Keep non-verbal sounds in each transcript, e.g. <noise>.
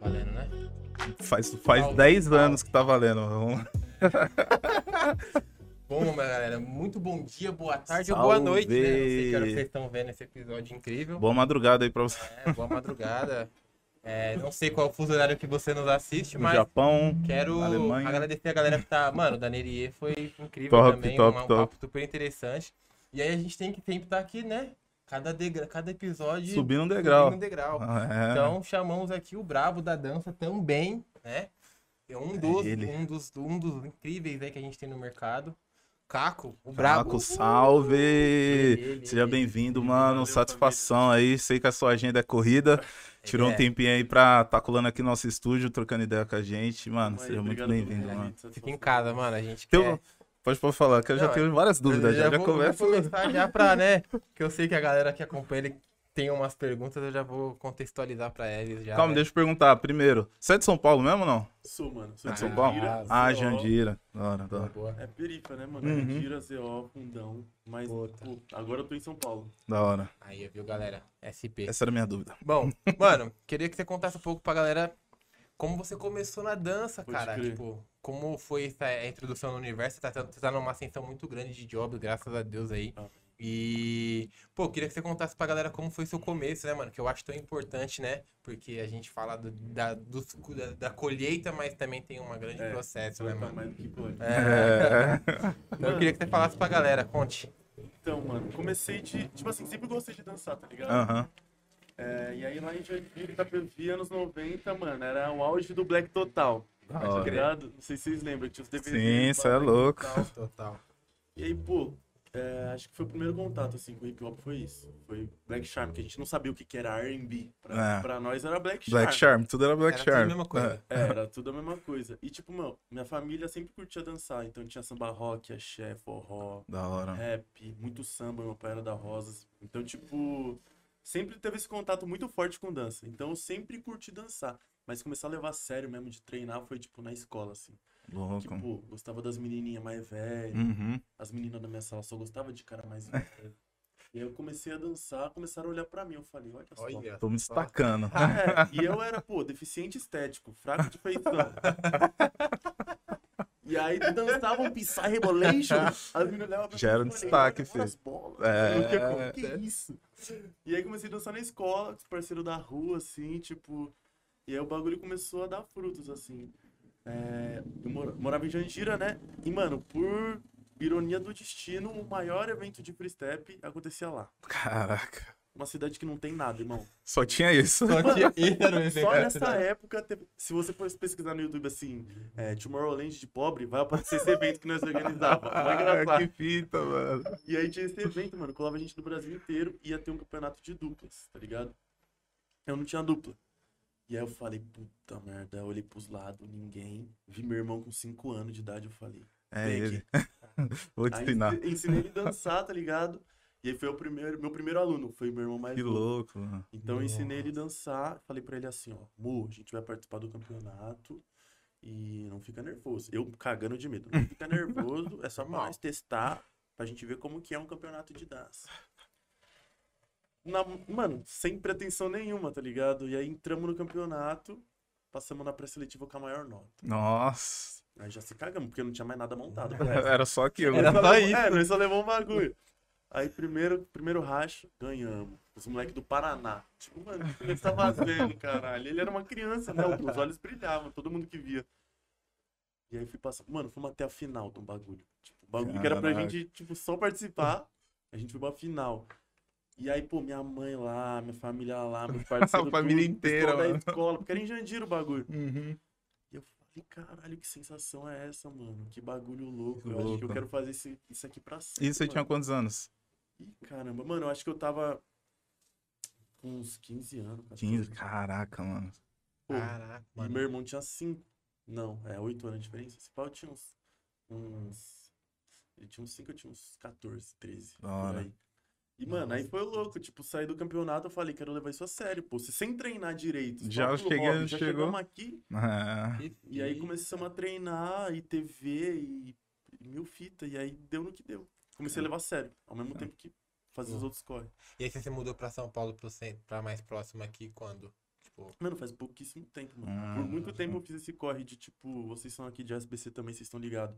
Valendo, né? Faz, faz Salve, 10 salve. anos que tá valendo. Vamos- <laughs> Bom, galera, muito bom dia, boa tarde ou Salve. boa noite, né? Não sei que hora vocês estão vendo esse episódio incrível. Boa madrugada aí pra você. É, boa madrugada. É, não sei qual é o fuso horário que você nos assiste, No mas Japão. quero Alemanha. agradecer a galera que tá. Mano, o Danerier foi incrível Top, também, top, uma- um top. papo super interessante. E aí a gente tem que sempre estar aqui, né? Cada, degra... Cada episódio Subindo um degrau. subindo um degrau. <laughs> É. Então chamamos aqui o Brabo da dança também, né? É um dos, ele. um dos, um dos incríveis aí que a gente tem no mercado. Caco, o Brabo. Caco, salve! ele, Seja bem-vindo, mano. Valeu, Satisfação aí. Sei que a sua agenda é corrida. <laughs> Tirou É. um tempinho aí pra tá colando aqui no nosso estúdio, trocando ideia com a gente. Mano, Aí, seja muito bem-vindo, mano. Fica em casa, mano. A gente quer... Pode, pode falar, que eu já Não, tenho várias dúvidas. Já, já, vou, começa. vou começar já pra, né? Que eu sei que a galera que acompanha ele tem umas perguntas, eu já vou contextualizar pra eles já. Calma, né? deixa eu perguntar. Primeiro, você é de São Paulo mesmo ou não? Sou, mano. Sou Ah, de São Paulo? Jandira, Ah. Jandira. Da hora, da hora. É perifa, né, mano? Uhum. Jandira, ZO, Fundão. Mas, Puta. pô, agora eu tô em São Paulo. Da hora. Aí, viu, galera? SP. Essa era a minha dúvida. Bom, <laughs> mano, queria que você contasse um pouco pra galera como você começou na dança, Pode cara. crer. Tipo, como foi essa a introdução no universo? Você tá, você tá numa ascensão muito grande de jobs, graças a Deus aí. Ah. E, pô, queria que você contasse pra galera como foi seu começo, né, mano? Que eu acho tão importante, né? Porque a gente fala do- da, dos- da, da colheita, mas também tem um grande É, processo, né, mano? mais do que pode. É. É. <laughs> Então eu queria que você falasse pra galera, conte. Então, mano, comecei de. Tipo assim, sempre gostei de dançar, tá ligado? Aham. É, e aí lá em Jandira, Itapevi, anos 90, mano, era o auge do Black Total. Tá ligado? Não sei se vocês lembram, tinha os DVDs. Sim, cê é louco. Total. Total. E aí, pô, é, acho que foi o primeiro contato, assim, com hip hop, foi isso. Foi Black Charm, que a gente não sabia o que, que era R&B. Pra, É. pra nós era Black Charm. Black Charm, tudo era Black Era tudo a Charm. mesma coisa. É, era <laughs> tudo a mesma coisa. E, tipo, meu, minha família sempre curtia dançar. Então tinha samba rock, axé, forró, É, Da hora. rap, muito samba. Meu pai era da Rosas. Então, tipo, sempre teve esse contato muito forte com dança. Então eu sempre curti dançar. Mas começar a levar a sério mesmo, de treinar, foi, tipo, na escola, assim. Louco. Tipo, gostava das menininhas mais velhas. Uhum. As meninas da minha sala só gostavam de cara mais velho. E aí eu comecei a dançar, começaram a olhar pra mim. Eu falei, olha só. Olha. Tô me destacando. <laughs> É, e eu era, pô, deficiente estético, fraco de feição. E aí dançava um Psy Rebolation, as meninas olhavam pra Já mim era um destaque, "Olha as filho." É. Eu, "Pô, que, que isso? E aí comecei a dançar na escola, com os parceiros da rua, assim, tipo... E aí o bagulho começou a dar frutos, assim. É, eu mora- morava em Jandira, né? E, mano, por ironia do destino, o maior evento de freestep acontecia lá. Caraca. Uma cidade que não tem nada, irmão. Só tinha isso. Só tinha <laughs> evento Só nessa época, se você for pesquisar no YouTube assim, é, Tomorrowland de pobre, vai aparecer esse evento que nós organizava. Vai Ah, engraçado. que fita, mano. E aí tinha esse evento, mano, colava a gente do Brasil inteiro e ia ter um campeonato de duplas, tá ligado? Eu não tinha dupla. E aí eu falei, puta merda, eu olhei pros lados, ninguém. Vi meu irmão com 5 anos de idade, eu falei. É "Vem ele. aqui." <laughs> Vou te Aí ensinar. ensi- ensinei ele a dançar, tá ligado? E aí foi o primeiro, meu primeiro aluno, foi meu irmão mais Que novo. louco, mano. Então eu ensinei ele a dançar, falei pra ele assim, ó, Mu, a gente vai participar do campeonato e não fica nervoso. Eu cagando de medo, não fica <laughs> nervoso, é só pra nós testar, pra gente ver como que é um campeonato de dança. Na- mano, sem pretensão nenhuma, tá ligado? E aí entramos no campeonato, passamos na pré-seletiva com a maior nota. Nossa. Aí já se cagamos, porque não tinha mais nada montado. <laughs> Era só aquilo. Era Nós só levou- isso. É, nós só levou um bagulho. Aí, primeiro, primeiro racha, ganhamos. Os moleques do Paraná. Tipo, mano, o que ele tá fazendo, caralho? Ele era uma criança, né? Os olhos brilhavam, todo mundo que via. E aí fui passar. Mano, fomos até a final do bagulho. Tipo, o bagulho que era pra Caraca. gente, tipo, só participar. A gente foi pra final. E aí, pô, minha mãe lá, minha família lá, meus <laughs> parceiros. A família tudo, inteira, da mano. escola, porque era em Jandira o bagulho. Uhum. E eu falei, caralho, que sensação é essa, mano? Que bagulho louco. Que eu acho que eu quero fazer esse, isso aqui pra sempre. E você tinha quantos anos? Ih, caramba, mano, eu acho que eu tava com uns 15 anos. 14. 15. Caraca, mano. Pô, Caraca, e mano. meu irmão tinha 5. Não, é 8 anos de diferença. Esse pau tinha uns. uns... Ele tinha uns 5, eu tinha uns 14, 13. Da por hora. aí. E, mano, aí foi louco. Tipo, saí do campeonato, eu falei, quero levar isso a sério, pô. Se sem treinar direito, Já cheguei- hobby, já chegou. chegamos aqui. É. E aí começamos a treinar, e TV, e, e mil fita. E aí deu no que deu. Comecei a levar a sério, ao mesmo tempo que fazer os outros corre. E aí você mudou pra São Paulo pro centro, pra mais próximo aqui quando? Tipo, Mano, faz pouquíssimo tempo, mano. Hum. Por muito tempo eu fiz esse corre de, tipo, vocês são aqui de SBC também, vocês estão ligados.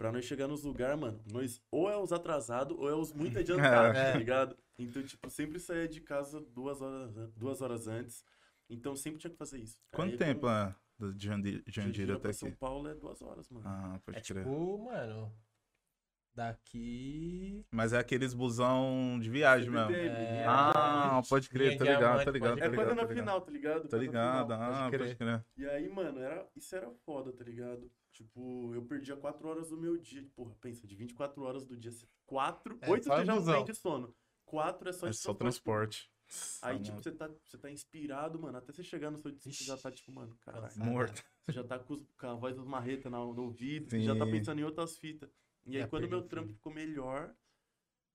Pra nós chegar nos lugares, mano, nós ou é os atrasados ou é os muito <laughs> adiantados, É. tá ligado? Então, tipo, sempre saía de casa duas horas, duas horas antes. Então sempre tinha que fazer isso. Quanto Aí, tempo como é do Jandira Jandira até pra São aqui? Paulo é duas horas, mano. Ah, pode é crer. tipo, mano, daqui... Mas é aqueles busão de viagem mesmo. É. Ah, pode crer, tô ligado, tô ligado, É crer. quase ligado. na Tô ligado, final, tá ligado? Na ligado, ah, pode pode crer. crer. E aí, mano, era, isso era foda, tá ligado? Tipo, eu perdia 4 horas do meu dia. Porra, pensa, de 24 horas do dia, 4, É, 8 só você já não busão. tem de sono. 4 é só É só transporte. transporte. Aí, Ah, tipo, você tá, você tá inspirado, mano. Até você chegar no seu destino, você já tá, tipo, mano, caralho. Morto. Você já tá com, os- com a voz dos marretas no, no ouvido, você já tá pensando em outras fitas. E aí, Já quando meu trampo ficou melhor,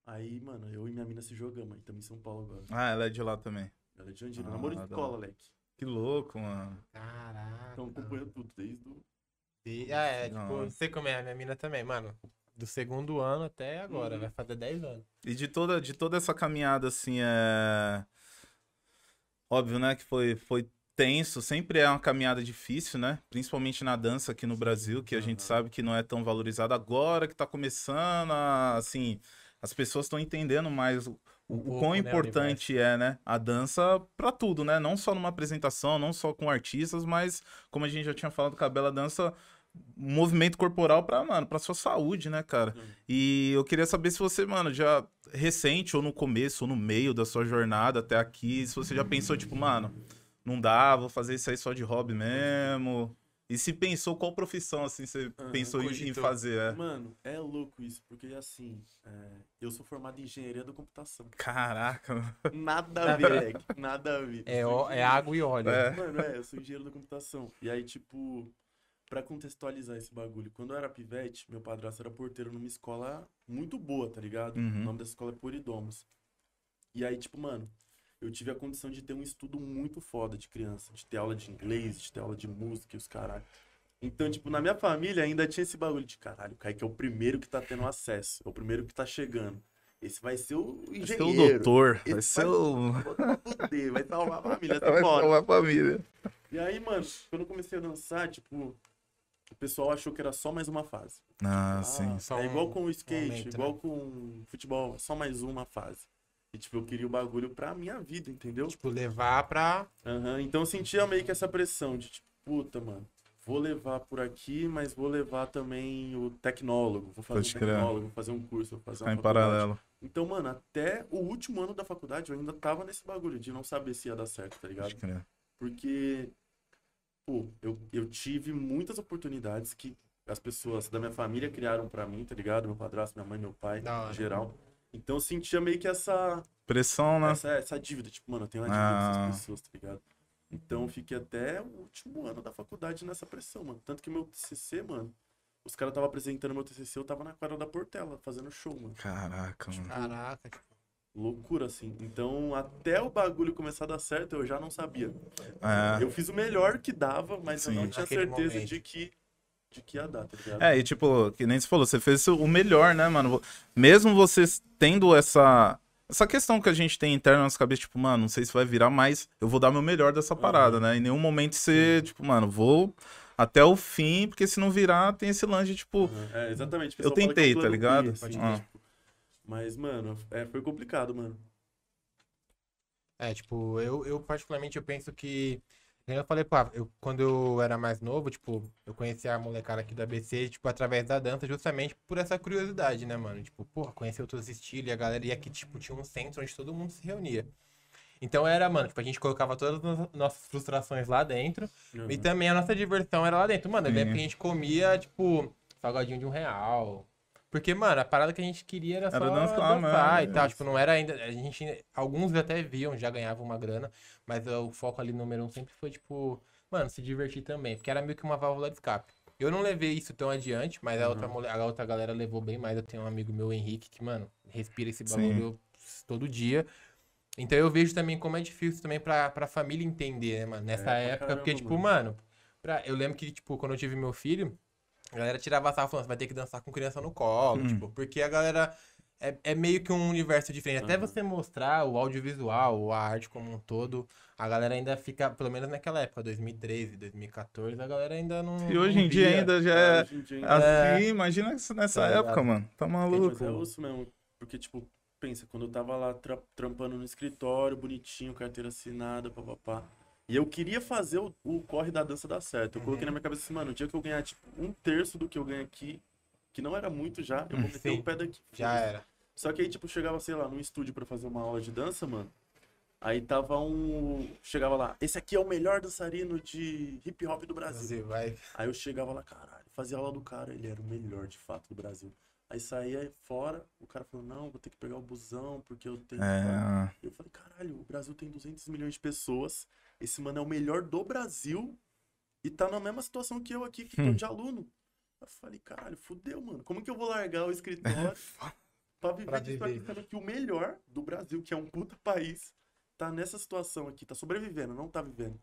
aí, mano, eu e minha mina se jogamos. Aí estamos em São Paulo agora. Ah, ela é de lá também. Ela é de Jandira. Ah, namoro de hora. Leque. Que louco, mano. Caraca. Então acompanha tudo, desde o... E- Ah, é, tipo, não sei como é, a minha mina também, mano. Do segundo ano até agora, Uhum. vai fazer 10 anos. E de toda, de toda essa caminhada, assim, é. Óbvio, né, que foi, foi tenso, sempre é uma caminhada difícil, né? Principalmente na dança aqui no Brasil, que a gente Aham. sabe que não é tão valorizado agora que tá começando, a, assim, as pessoas estão entendendo mais o, o, o quão né, importante é, né? A dança pra tudo, né? Não só numa apresentação, não só com artistas, mas como a gente já tinha falado com a Bela Dança, movimento corporal pra, mano, pra sua saúde, né, cara? Hum. E eu queria saber se você, mano, já recente ou no começo ou no meio da sua jornada até aqui, se você já pensou, tipo, mano, não dá, vou fazer isso aí só de hobby mesmo. E se pensou, qual profissão, assim, você Aham, pensou em, em cogitou. fazer? É? Mano, é louco isso, porque assim, é, eu sou formado em engenharia da computação. Caraca, mano. Nada a ver, Leque, nada a ver. É, ó, é engenheiro. água e óleo. É. Mano, é, eu sou engenheiro da computação. E aí, tipo, pra contextualizar esse bagulho, quando eu era pivete, meu padrasto era porteiro numa escola muito boa, tá ligado? Uhum. O nome dessa escola é Poridomos. E aí, tipo, mano, eu tive a condição de ter um estudo muito foda de criança, de ter aula de inglês, de ter aula de música e os caralho. Então, tipo, na minha família ainda tinha esse bagulho de caralho, o Kaique é o primeiro que tá tendo acesso, é o primeiro que tá chegando. Esse vai ser o Vai engenheiro. ser o doutor, vai Esse ser vai- o... Vai vai salvar a família, <laughs> Vai você pode. salvar a família. E aí, mano, quando eu comecei a dançar, tipo, o pessoal achou que era só mais uma fase. Ah, sim. Só é um- igual com o skate, momento, igual né? com o futebol, só mais uma fase. E, tipo, eu queria o bagulho pra minha vida, entendeu? Tipo, levar pra. Aham, Então eu sentia meio que essa pressão de, tipo, puta, mano, vou levar por aqui, mas vou levar também o tecnólogo. Vou fazer Pode um tecnólogo, vou fazer um curso, vou fazer Tá uma em faculdade. paralelo. Então, mano, até o último ano da faculdade eu ainda tava nesse bagulho de não saber se ia dar certo, tá ligado? Pode crer. Porque, pô, eu, eu tive muitas oportunidades que as pessoas da minha família criaram pra mim, tá ligado? Meu padrasto, minha mãe, meu pai, em geral. Então eu sentia meio que essa, Pressão, né? essa, essa dívida, tipo, mano, eu tenho uma dívida Ah. com essas pessoas, tá ligado? Então eu fiquei até o último ano da faculdade nessa pressão, mano. Tanto que meu TCC, mano, os caras estavam apresentando meu TCC, eu tava na quadra da Portela, fazendo show, mano. Caraca, mano. Caraca, tipo. Loucura, assim. Então, até o bagulho começar a dar certo, eu já não sabia. É. Eu fiz o melhor que dava, mas eu Sim. não tinha Naquele certeza momento. de que, de que ia dar, tá ligado? É, e tipo, que nem você falou, você fez o melhor, né, mano? Mesmo vocês tendo essa. Essa questão que a gente tem interna na nossa cabeça, tipo, mano, não sei se vai virar, mas eu vou dar meu melhor dessa parada, né? Em nenhum momento você, tipo, mano, vou até o fim, porque se não virar, tem esse lance de, tipo, É, exatamente. Eu é tentei, tá plano B, ligado? assim, Ah. tipo. Mas, mano, é, foi complicado, mano. É, tipo, eu, eu particularmente eu penso que. Eu falei, pô, eu, quando eu era mais novo, tipo, eu conheci a molecada aqui do ABC, tipo, através da dança, justamente por essa curiosidade, né, mano? Tipo, pô, conhecer outros estilos e a galera ia que, tipo, tinha um centro onde todo mundo se reunia. Então era, mano, tipo, a gente colocava todas as nossas frustrações lá dentro Uhum. e também a nossa diversão era lá dentro. Mano, eu lembro que a gente comia, tipo, salgadinho de um real. Porque, mano, a parada que a gente queria era só Era dançar dançar, mesmo, e tal. Tipo, não era ainda. A gente. Alguns até viam, já ganhavam uma grana. Mas o foco ali número um sempre foi, tipo, mano, se divertir também. Porque era meio que uma válvula de escape. Eu não levei isso tão adiante, mas a, outra, Uhum. a outra galera levou bem mais. Eu tenho um amigo meu, Henrique, que, mano, respira esse Sim. bagulho todo dia. Então eu vejo também como é difícil também pra, pra família entender, né, mano? Nessa É, época, caramba, porque, tipo, mano. mano, pra- eu lembro que, tipo, quando eu tive meu filho, a galera tirava sarro falando, você vai ter que dançar com criança no colo, Hum. tipo, porque a galera é, é meio que um universo diferente. Até você mostrar o audiovisual, a arte como um todo, a galera ainda fica, pelo menos naquela época, 2013, 2014, a galera ainda não. E hoje não em dia ainda já é Hoje em dia ainda- assim, imagina isso nessa Tá época, ligado? mano. Tá Gente, maluco. mas é osso mesmo. Porque, tipo, pensa, quando eu tava lá tra- trampando no escritório, bonitinho, carteira assinada, papapá. E eu queria fazer o, o corre da dança dar certo. Eu coloquei na minha cabeça assim, mano, o dia que eu ganhar, tipo, um terço do que eu ganho aqui, que não era muito já, eu vou meter o pé daqui. Já era. Só que aí, tipo, chegava, sei lá, num estúdio pra fazer uma aula de dança, mano. Aí tava um. Chegava lá, esse aqui é o melhor dançarino de hip hop do Brasil. Vai. Aí eu chegava lá, caralho, fazia aula do cara, ele era o melhor de fato do Brasil. Aí saía fora, o cara falou, não, vou ter que pegar o busão, porque eu tenho. É. Eu falei, caralho, o Brasil tem 200 milhões de pessoas, esse mano é o melhor do Brasil e tá na mesma situação que eu aqui, que tô Hum. de aluno. Eu falei, caralho, fudeu, mano. Como que eu vou largar o <laughs> escritório pra viver Pra disso aqui, viver. sendo que o melhor do Brasil, que é um puta país, tá nessa situação aqui, tá sobrevivendo, não tá vivendo.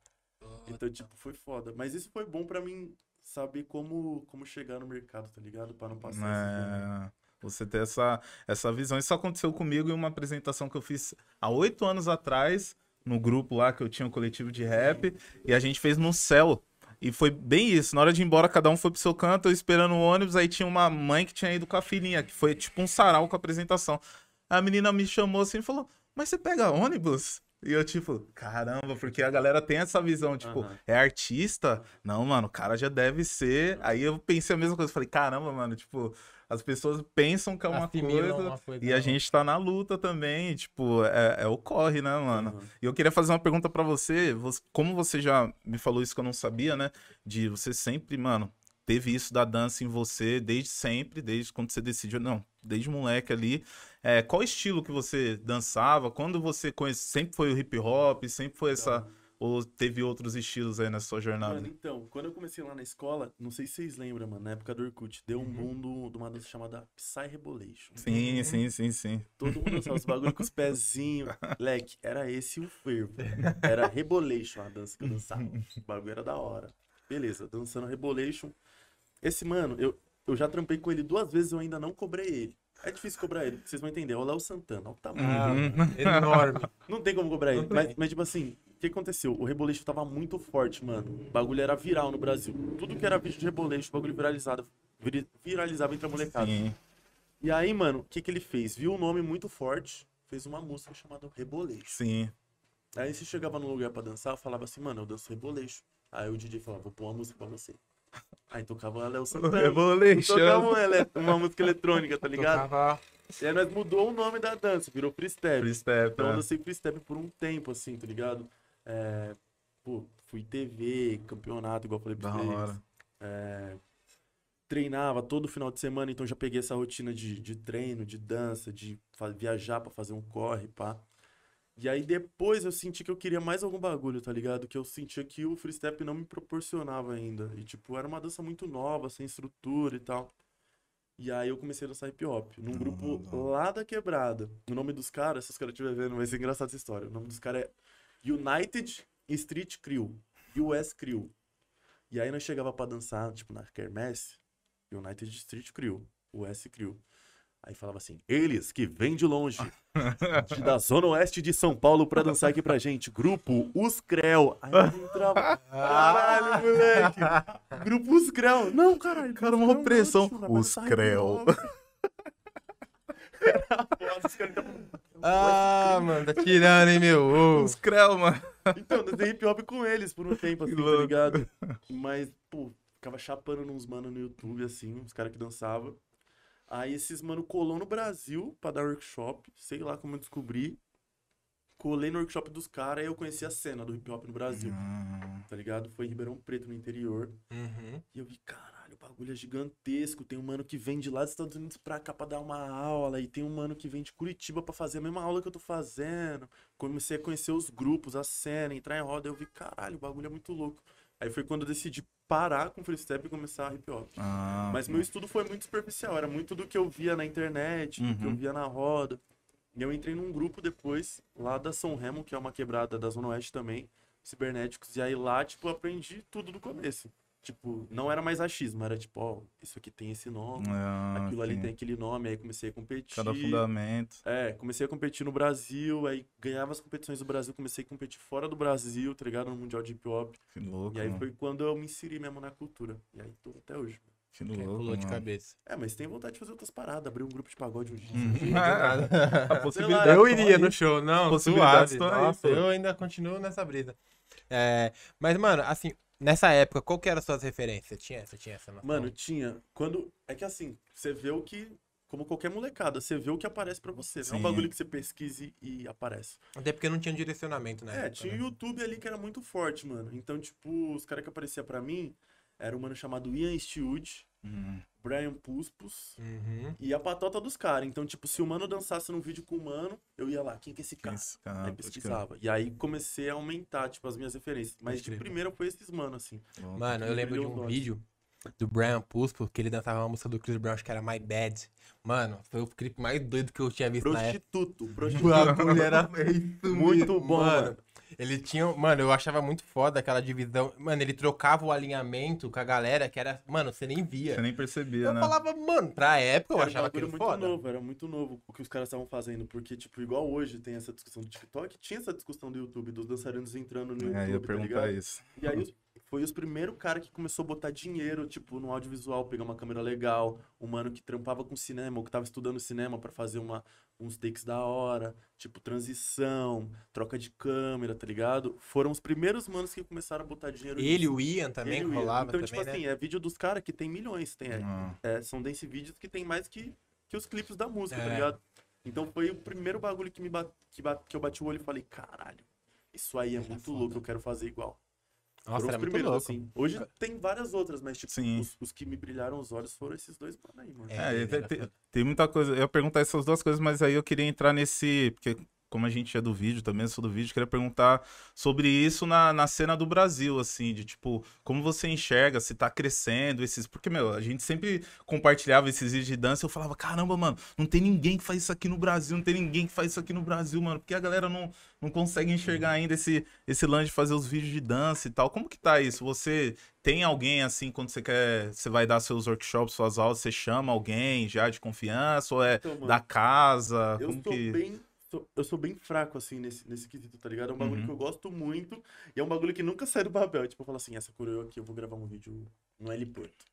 Então, tipo, foi foda. Mas isso foi bom pra mim saber como, como chegar no mercado, tá ligado? Pra não passar. É, você ter essa, essa visão. Isso aconteceu comigo em uma apresentação que eu fiz há oito anos atrás, no grupo lá que eu tinha um coletivo de rap, e a gente fez no céu. E foi bem isso. Na hora de ir embora, cada um foi pro seu canto, eu esperando o ônibus, aí tinha uma mãe que tinha ido com a filhinha, que foi tipo um sarau com a apresentação. A menina me chamou assim e falou: Mas você pega ônibus? E eu, tipo, caramba, porque a galera tem essa visão, tipo, Aham. é artista? Não, mano, o cara já deve ser. Aí eu pensei a mesma coisa, falei, caramba, mano, tipo, as pessoas pensam que é uma coisa uma coisa e a gente tá na luta também, tipo, é, é o corre, né, mano? Aham. E eu queria fazer uma pergunta pra você, você- como você já me falou isso que eu não sabia, né? De você sempre, mano, teve isso da dança em você desde sempre, desde quando você decidiu, não, desde moleque ali. É, qual estilo que você dançava? Quando você conhece, sempre foi o hip hop, sempre foi essa ou teve outros estilos aí na sua jornada? Mano, então, quando eu comecei lá na escola, não sei se vocês lembram, mano, na época do Orkut, deu um boom do- de uma dança chamada Psy Rebolation. Sim, sim, sim, sim. Todo mundo dançava os bagulho com os pezinhos. <laughs> Leque, era esse o fervo. Era Rebolation a dança que eu dançava. O bagulho era da hora. Beleza, dançando Rebolation. Esse mano, eu, eu já trampei com ele duas vezes, eu ainda não cobrei ele. É difícil cobrar ele, vocês vão entender. É o Léo Santana, olha o tamanho. Uhum. enorme. Não tem como cobrar ele. Mas, mas, tipo assim, o que aconteceu? O Rebolation tava muito forte, mano. O bagulho era viral no Brasil. Tudo que era vídeo de Rebolation, o bagulho viralizado, viri- viralizava entre a molecada. Sim. E aí, mano, o que que ele fez? Viu um nome muito forte, fez uma música chamada Rebolation. Sim. Aí você chegava num lugar pra dançar, falava assim, mano, eu danço Rebolation. Aí o DJ falava, vou pôr uma música pra você. Aí tocava Léo Santana. <laughs> Rebolation. Tocava uma, uma música eletrônica, tá ligado? Tocava E aí nós mudou o nome da dança, virou Free Step. Free step, Então eu né? dancei free step por um tempo, assim, tá ligado? É, pô, fui TV, campeonato, igual eu falei pra Da vocês. hora. É, treinava todo final de semana, então já peguei essa rotina de, de treino, de dança, de viajar pra fazer um corre, pá. E aí depois eu senti que eu queria mais algum bagulho, tá ligado? Que eu sentia que o free step não me proporcionava ainda. E tipo, era uma dança muito nova, sem estrutura e tal. E aí eu comecei a dançar hip hop, num grupo lá da quebrada. O nome dos caras, se os caras estiverem vendo, vai ser engraçada essa história. O nome dos caras é United Street Crew, US Crew. E aí nós chegava pra dançar, tipo, na Kermesse, United Street Crew, US Crew. Aí falava assim, eles que vêm de longe, de- <laughs> da zona oeste de São Paulo pra dançar aqui pra gente, grupo Os Creu. Aí entrava, caralho, moleque, grupo Os Creu. Não, caralho, Cara, uma Creu pressão. não, tio, nós vai Os Creu. hip hop. Era foda, os caras tavam- Ah, mano, tá tirando, hein, meu? Os creu, mano. Então, eu dei hip hop com eles por um tempo, assim, tá ligado? Mas, pô, ficava chapando nos mano no YouTube, assim, os caras que dançavam. Aí esses mano colou no Brasil pra dar workshop, sei lá como eu descobri. Colei no workshop dos caras e eu conheci a cena do hip hop no Brasil, tá ligado? Foi em Ribeirão Preto, no interior. Uhum. E eu vi, caralho, o bagulho é gigantesco. Tem um mano que vem de lá dos Estados Unidos pra cá pra dar uma aula. E tem um mano que vem de Curitiba pra fazer a mesma aula que eu tô fazendo. Comecei a conhecer os grupos, a cena, entrar em roda. Eu vi, caralho, o bagulho é muito louco. Aí foi quando eu decidi parar com freestyle e começar hip hop. Ah, Mas meu estudo foi muito superficial. Era muito do que eu via na internet, do que eu Uhum. via na roda. E eu entrei num grupo depois, lá da São Remo, que é uma quebrada da Zona Oeste também, cibernéticos. E aí lá, tipo, eu aprendi tudo do começo. Tipo, não era mais achismo, era tipo, ó, isso aqui tem esse nome, Ah, aquilo ali sim. tem aquele nome, aí comecei a competir. Cada fundamento. É, comecei a competir no Brasil, aí ganhava as competições do Brasil, comecei a competir fora do Brasil, tá ligado? No Mundial de Hip Hop. Que louco. E aí mano. foi quando eu me inseri mesmo na cultura. E aí tô até hoje. Que Que louco. pulou de cabeça. É, mas tem vontade de fazer outras paradas, abrir um grupo de pagode um dia. <laughs> Uhum. A possibilidade eu tá iria aí. no show, não, Possibilidades suave. aí, Nossa, eu ainda continuo nessa brisa. É, mas, mano, assim, nessa época, qual que eram as suas referências? Tinha, você tinha essa noção? Mano, tinha. Quando. É que assim, você vê o que. Como qualquer molecada, você vê o que aparece pra você. Não é Sim. um bagulho que você pesquise e aparece. Até porque não tinha direcionamento, né? É, tinha o YouTube ali que era muito forte, mano. Então, tipo, os caras que apareciam pra mim era um mano chamado Ian Stewart, Hum. Brian Puspus Uhum. e a patota dos caras. Então, tipo, se o mano dançasse num vídeo com o mano, eu ia lá, quem que é esse Quem cara? esse cara? Aí pesquisava. E aí comecei a aumentar, tipo, as minhas referências. Mas de primeira foi esses mano, assim. Louco. Mano, eu que lembro de um vídeo do Brian Puspo, que ele dançava uma música do Chris Brown, acho que era My Bad. Mano, foi o clipe mais doido que eu tinha visto na época. Prostituto, O prostituto. bagulho era <laughs> Muito bom, mano. mano. Ele tinha. Mano, eu achava muito foda aquela divisão. Mano, ele trocava o alinhamento com a galera que era. Mano, você nem via. Você nem percebia, Eu né? falava, mano, pra época eu Era achava bagulho aquilo muito foda. novo, era muito novo o que os caras estavam fazendo. Porque, tipo, igual hoje tem essa discussão do TikTok, tinha essa discussão do YouTube, dos dançarinos entrando no É, eu ia YouTube, tá perguntar ligado? isso. E aí os- foi os primeiros caras que começou a botar dinheiro, tipo, no audiovisual, pegar uma câmera legal, um mano que trampava com cinema, ou que tava estudando cinema pra fazer uma, uns takes da hora, tipo, transição, troca de câmera, tá ligado? Foram os primeiros manos que começaram a botar dinheiro Ele, nisso. o Ian também, Ele o Ian. rolava Então, também, tipo né? assim, é vídeo dos caras que tem milhões, tem, é, Ah, é, são dance vídeos que tem mais que, que os clipes da música, É. tá ligado? Então foi o primeiro bagulho que, me bat, que, bat- que eu bati o olho e falei, caralho, isso aí é Era muito foda. louco, eu quero fazer igual. Nossa, foram os primeiros, louco. assim. Hoje tem várias outras, mas tipo, Sim. os, os que me brilharam os olhos foram esses dois mano aí, mano. É, É, ele tem, tem muita coisa. Eu ia perguntar essas duas coisas, mas aí eu queria entrar nesse. Porque, como a gente é do vídeo também, eu sou do vídeo, queria perguntar sobre isso na, na cena do Brasil, assim, de tipo, como você enxerga, se tá crescendo esses. Porque, meu, a gente sempre compartilhava esses vídeos de dança e eu falava, caramba, mano, não tem ninguém que faz isso aqui no Brasil, não tem ninguém que faz isso aqui no Brasil, mano. Porque a galera não, não consegue enxergar ainda esse, esse lance de fazer os vídeos de dança e tal. Como que tá isso? Você tem alguém assim, quando você quer. Você vai dar seus workshops, suas aulas, você chama alguém já de confiança? Ou é Então, mano, da casa? eu Como que. bem. Sou- eu sou bem fraco, assim, nesse, nesse quesito, tá ligado? É um bagulho Uhum. que eu gosto muito e é um bagulho que nunca sai do papel. Tipo, eu falo assim, essa coroa aqui eu vou gravar um vídeo no L Porto.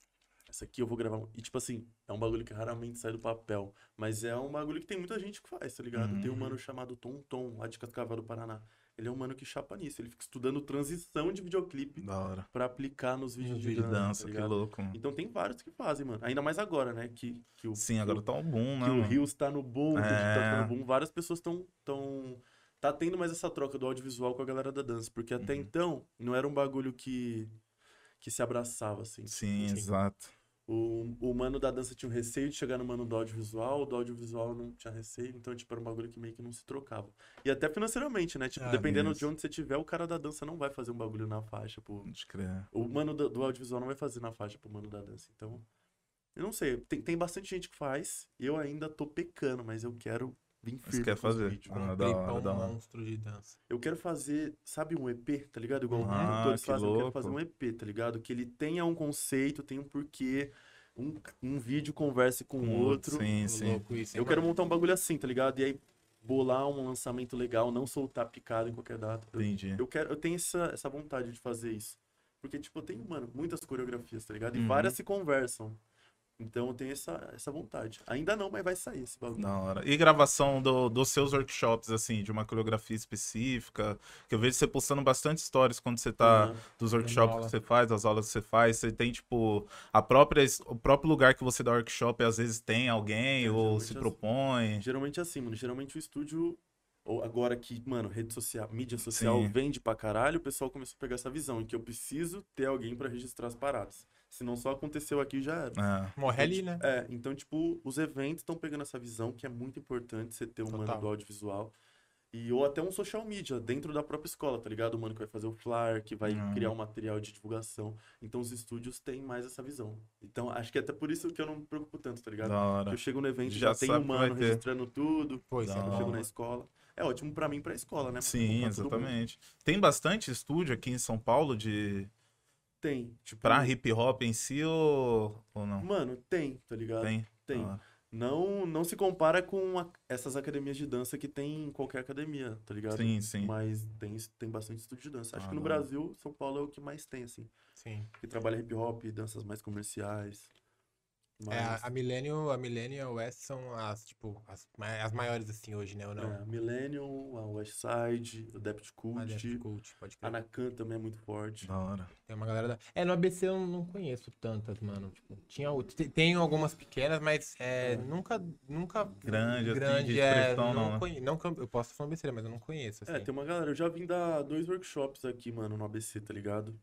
Essa aqui eu vou gravar. E, tipo assim, é um bagulho que raramente sai do papel. Mas é um bagulho que tem muita gente que faz, tá ligado? Tem um Uhum. mano chamado Tom Tom, lá de Cascavel do Paraná. Ele é um mano que chapa nisso. Ele fica estudando transição de videoclipe pra aplicar nos vídeos de De dança, tá que louco. Então tem vários que fazem, mano. Ainda mais agora, né? Que, que o, Sim, que agora o, tá um boom, né? que o mano? Rios tá no boom, o tá É. no boom. Várias pessoas estão. Tão, tá tendo mais essa troca do audiovisual com a galera da dança. Porque até Uhum. então, não era um bagulho que, que se abraçava, assim. Sim, Sim. exato. O, o mano da dança tinha um receio de chegar no mano do audiovisual, o do audiovisual não tinha receio, então, tipo, era um bagulho que meio que não se trocava. E até financeiramente, né? Tipo, Ah, dependendo de onde você tiver, o cara da dança não vai fazer um bagulho na faixa, pô. O mano do, do audiovisual não vai fazer na faixa pro mano da dança. Então, eu não sei. Tem, tem bastante gente que faz. Eu ainda tô pecando, mas eu quero Você firme quer com os fazer? vídeos, Ah, da hora, um da hora. monstro de dança. Eu quero fazer, sabe, um EP, tá ligado? Igual Ah, que fazem. Eu quero louco. fazer um EP, tá ligado? Que ele tenha um conceito, tenha um porquê. Um, um vídeo converse com o outro. Sim, sim. louco isso, Eu quero montar um bagulho assim, tá ligado? E aí bolar um lançamento legal, não soltar picado em qualquer data. Eu, Entendi. eu quero, eu tenho essa, essa vontade de fazer isso. Porque, tipo, eu tenho, mano, muitas coreografias, tá ligado? E Uhum. várias se conversam. Então eu tenho essa, essa vontade. Ainda não, mas vai sair esse bagulho. Da hora. E gravação do, dos seus workshops, assim, de uma coreografia específica? Que eu vejo você postando bastante stories quando você tá. Aham. Dos workshops que você faz, das aulas que você faz. Você tem, tipo, a própria, o próprio lugar que você dá workshop, às vezes tem alguém, É, ou se as- propõe. Geralmente é assim, mano. Geralmente o estúdio. Ou agora que, mano, rede social, mídia social Sim. vende pra caralho, o pessoal começou a pegar essa visão, em que eu preciso ter alguém pra registrar as paradas. Se não só aconteceu aqui, já era. É. Morre ali, né? É, então, tipo, os eventos estão pegando essa visão que é muito importante você ter um mano Total. do audiovisual. E, ou até um social media dentro da própria escola, tá ligado? O mano que vai fazer o flyer, que vai Uhum. criar um material de divulgação. Então os estúdios têm mais essa visão. Então acho que é até por isso que eu não me preocupo tanto, tá ligado? Da hora. Eu chego no evento, Já já, tem um mano registrando tudo. Pô, isso é Eu chego na escola. É ótimo pra mim e pra escola, né? Sim, Pra exatamente. Tem bastante estúdio aqui em São Paulo de Tem. Tipo, pra hip hop em si ou, ou não? Mano, tem, tá ligado? Tem. Tem. Hora. Não, não se compara com a- essas academias de dança que tem em qualquer academia, tá ligado? Sim, sim. Mas tem, tem bastante estúdio de dança. Acho Ah, que no hora. Brasil, São Paulo é o que mais tem, assim. Sim. Que trabalha hip hop, danças mais comerciais. Mas, É, a, a Millennium, a Millennium e a West são as, tipo, as, as maiores, assim, hoje, né? Ou não? é, Millennium, a Westside, o Depth A Cult, Def Cult, pode a crer. Nakan também é muito forte. Da hora. Tem uma galera da... É, no ABC eu não conheço tantas, mano. Tipo, tinha, tem algumas pequenas, mas é, nunca, nunca... Grande, assim, grande, de é, não, não, né? conhe- não eu- eu posso falar besteira, mas eu não conheço, assim. É, tem uma galera. Eu já vim dar dois workshops aqui, mano, no ABC, tá ligado?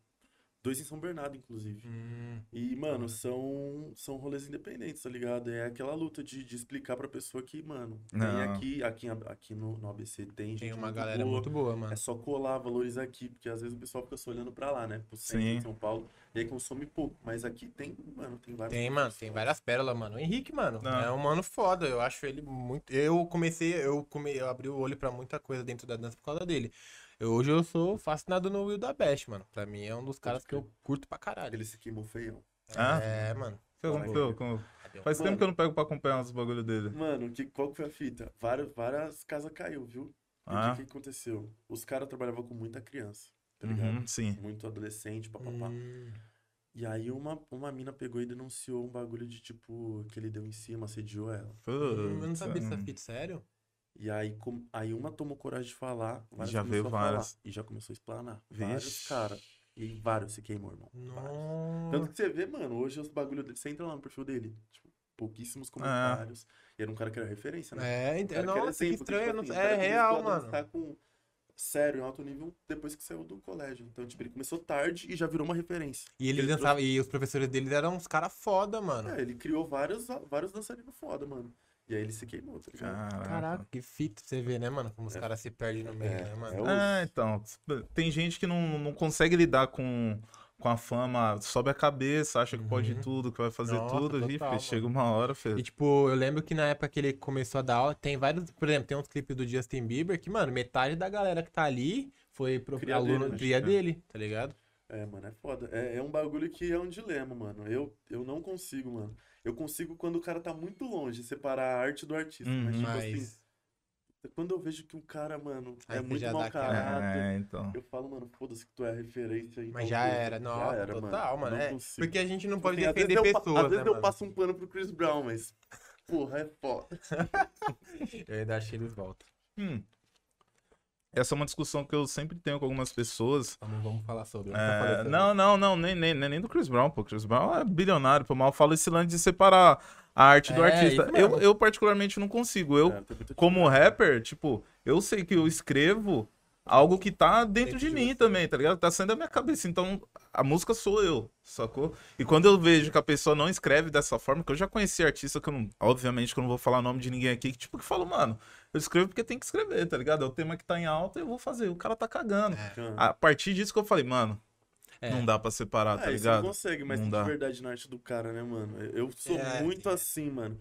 Dois em São Bernardo, inclusive. Hum, E, mano, são, são rolês independentes, tá ligado? É aquela luta de, de explicar pra pessoa que, mano, Não. aqui, aqui, aqui no, no ABC tem gente tem uma muito galera boa. muito boa, mano. É só colar valores aqui, porque às vezes o pessoal fica só olhando pra lá, né? Pro centro Sim. São Paulo. E aí consome pouco. Mas aqui tem, mano, tem vários. Tem, mano, tem várias pérolas, mano. O Henrique, mano, Não. é um mano foda. Eu acho ele muito. Eu comecei, eu, come... eu abri o olho pra muita coisa dentro da dança por causa dele. Eu- hoje eu sou fascinado no Will da Best, mano. Pra mim é um dos caras que eu curto pra caralho. Ele se queimou feião. Ah? É, mano. O que aconteceu? Com- Cadê o- Faz tempo Mano. que eu não pego pra acompanhar os bagulho dele. Mano, que, qual que foi a fita? Várias, várias casas caiu, viu? E o Ah. que, que aconteceu? Os caras trabalhavam com muita criança, tá ligado? Uhum, sim. Muito adolescente, papapá. Hum, E aí uma, uma mina pegou e denunciou um bagulho de tipo, que ele deu em cima, assediou ela. eu não sabia dessa hum. fita, sério? E aí, com, aí uma tomou coragem de falar, várias já veio a falar, várias. E já começou a explanar. Vários Vixe. caras. E vários se queimou, irmão. Vários. Tanto que você vê, mano, hoje os bagulho dele, você entra lá no perfil dele, tipo, É. pouquíssimos comentários. E era um cara que era referência, né? É, ent- cara que era nossa, exemplo, estranho. tipo não- assim, o É cara real, mano. dançar com sério, em alto nível, depois que saiu do colégio. Então, tipo, ele começou tarde e já virou uma referência. E ele Ele dançava, e os professores deles eram uns caras foda, mano. É, ele criou vários, vários dançarinos foda, mano. E aí ele se queimou, tá ligado? Caraca. Caraca, que fita você vê, né, mano? Como os caras se perdem no meio, É, né, é mano? o- Ah, então. Tem gente que não, não consegue lidar com, com a fama, sobe a cabeça, acha que pode Uhum. tudo, que vai fazer Nossa, tudo. total, mano. chega uma hora, filho. E, tipo, eu lembro que na época que ele começou a dar aula, tem vários, por exemplo, tem uns clipes do Justin Bieber que, mano, metade da galera que tá ali foi pro Cria aluno dele, né? cria É. dele, tá ligado? É, mano, é foda. É, é um bagulho que é um dilema, mano. Eu, eu não consigo, mano. Eu consigo quando o cara tá muito longe, separar a arte do artista. Mas, Uhum. tipo assim, Mas. quando eu vejo que o cara, mano, Aí é muito mau aquela- caráter, É, então. eu falo, mano, foda-se que tu é referência. Mas então, já era, não, já era, total, mano. Não é, porque a gente não Tipo pode assim, às defender vezes eu pa- pessoas, Às vezes né, eu mano? passo um pano pro Chris Brown, mas, porra, é foda. <laughs> Eu ainda achei eles voltam. Hum. Essa é uma discussão que eu sempre tenho com algumas pessoas. Vamos, vamos falar sobre. É, não, não, não, nem, nem, nem do Chris Brown, pô. Chris Brown é bilionário, pô. Mal falo esse lance de separar a arte do É, artista. isso mesmo. Eu, eu, particularmente, não consigo. Eu, É, como rapper, tipo, eu sei que eu escrevo algo que tá dentro Dentro de, de mim você. também, tá ligado? Tá saindo da minha cabeça. Então, a música sou eu, sacou? E quando eu vejo que a pessoa não escreve dessa forma, que eu já conheci artista que eu não, obviamente que eu não vou falar o nome de ninguém aqui, que tipo, que falo, mano, eu escrevo porque tem que escrever, tá ligado? É o tema que tá em alta, eu vou fazer. O cara tá cagando. Ah. A partir disso que eu falei, mano, É. não dá pra separar, tá Ah, não ligado? consegue, mas Não tem dá. verdade na arte do cara, né, mano? Eu sou É, muito é. assim, mano.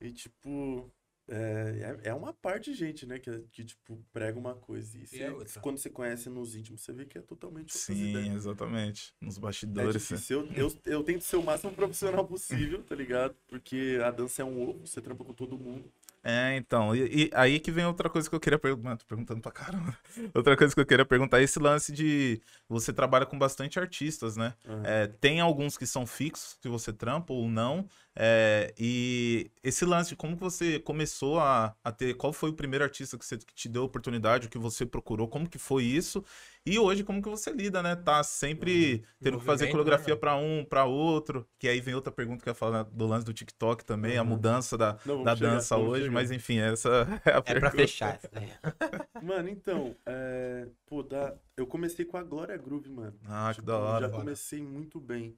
E, tipo, é, é é uma parte de gente, né, que, que tipo, prega uma coisa. E, E você- é outra. quando você conhece nos íntimos, você vê que é totalmente Sim, ideias. exatamente. Nos É bastidores. difícil. Eu, eu, eu tento ser o máximo profissional possível, tá ligado? Porque a dança é um ovo, você trampa com todo mundo. É, então, e, e aí que vem outra coisa que eu queria perguntar, tô perguntando pra caramba. <laughs> Outra coisa que eu queria perguntar é esse lance de você trabalha com bastante artistas, né? Aham. É, tem alguns que são fixos, que você trampa ou não. É, e esse lance como que você começou a, a ter, qual foi o primeiro artista que, você, que te deu oportunidade, o que você procurou, como que foi isso? E hoje, como que você lida, né? Tá sempre tendo que fazer Movimento, coreografia né, pra um, pra outro. Que aí vem outra pergunta que eu ia falar do lance do TikTok também, a Uhum. mudança da, Não, da chegar, dança hoje, chegar. mas enfim, essa <laughs> é a É pra pergunta. fechar isso daí. <laughs> Mano, então, é, pô, dá, eu comecei com a Glória Groove, mano. Ah, que Tipo, da hora. Já comecei muito bem.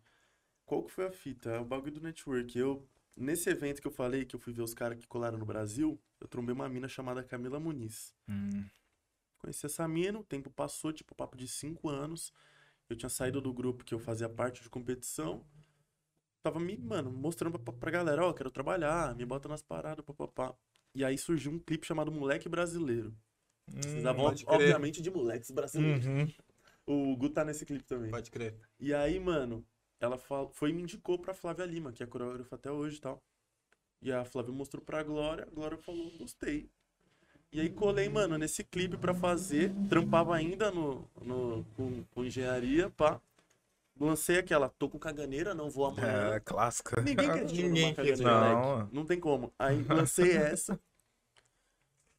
Qual que foi a fita? É o bagulho do network. Eu, nesse evento que eu falei, que eu fui ver os caras que colaram no Brasil, eu trombei uma mina chamada Camila Muniz. Hum, conheci essa mina, o tempo passou, tipo, papo de cinco anos. Eu tinha saído do grupo que eu fazia parte de competição. Tava me, mano, mostrando pra, pra galera, ó, quero trabalhar, me bota nas paradas, papapá. E aí surgiu um clipe chamado Moleque Brasileiro. Precisavam, pode crer. obviamente, de moleques brasileiros. Uhum. O Gu tá nesse clipe também. Pode crer. E aí, mano, ela foi e me indicou pra Flávia Lima, que é coreógrafa até hoje e tal. E a Flávia mostrou pra Glória, a Glória falou, gostei. E aí colei, mano, nesse clipe pra fazer. Trampava ainda no, no, com, com engenharia, pá. Lancei aquela, tô com caganeira, não vou amanhã. É, clássica. Ninguém quer Ninguém numa caganeira, moleque. Não. Não tem como. Aí lancei <laughs> essa.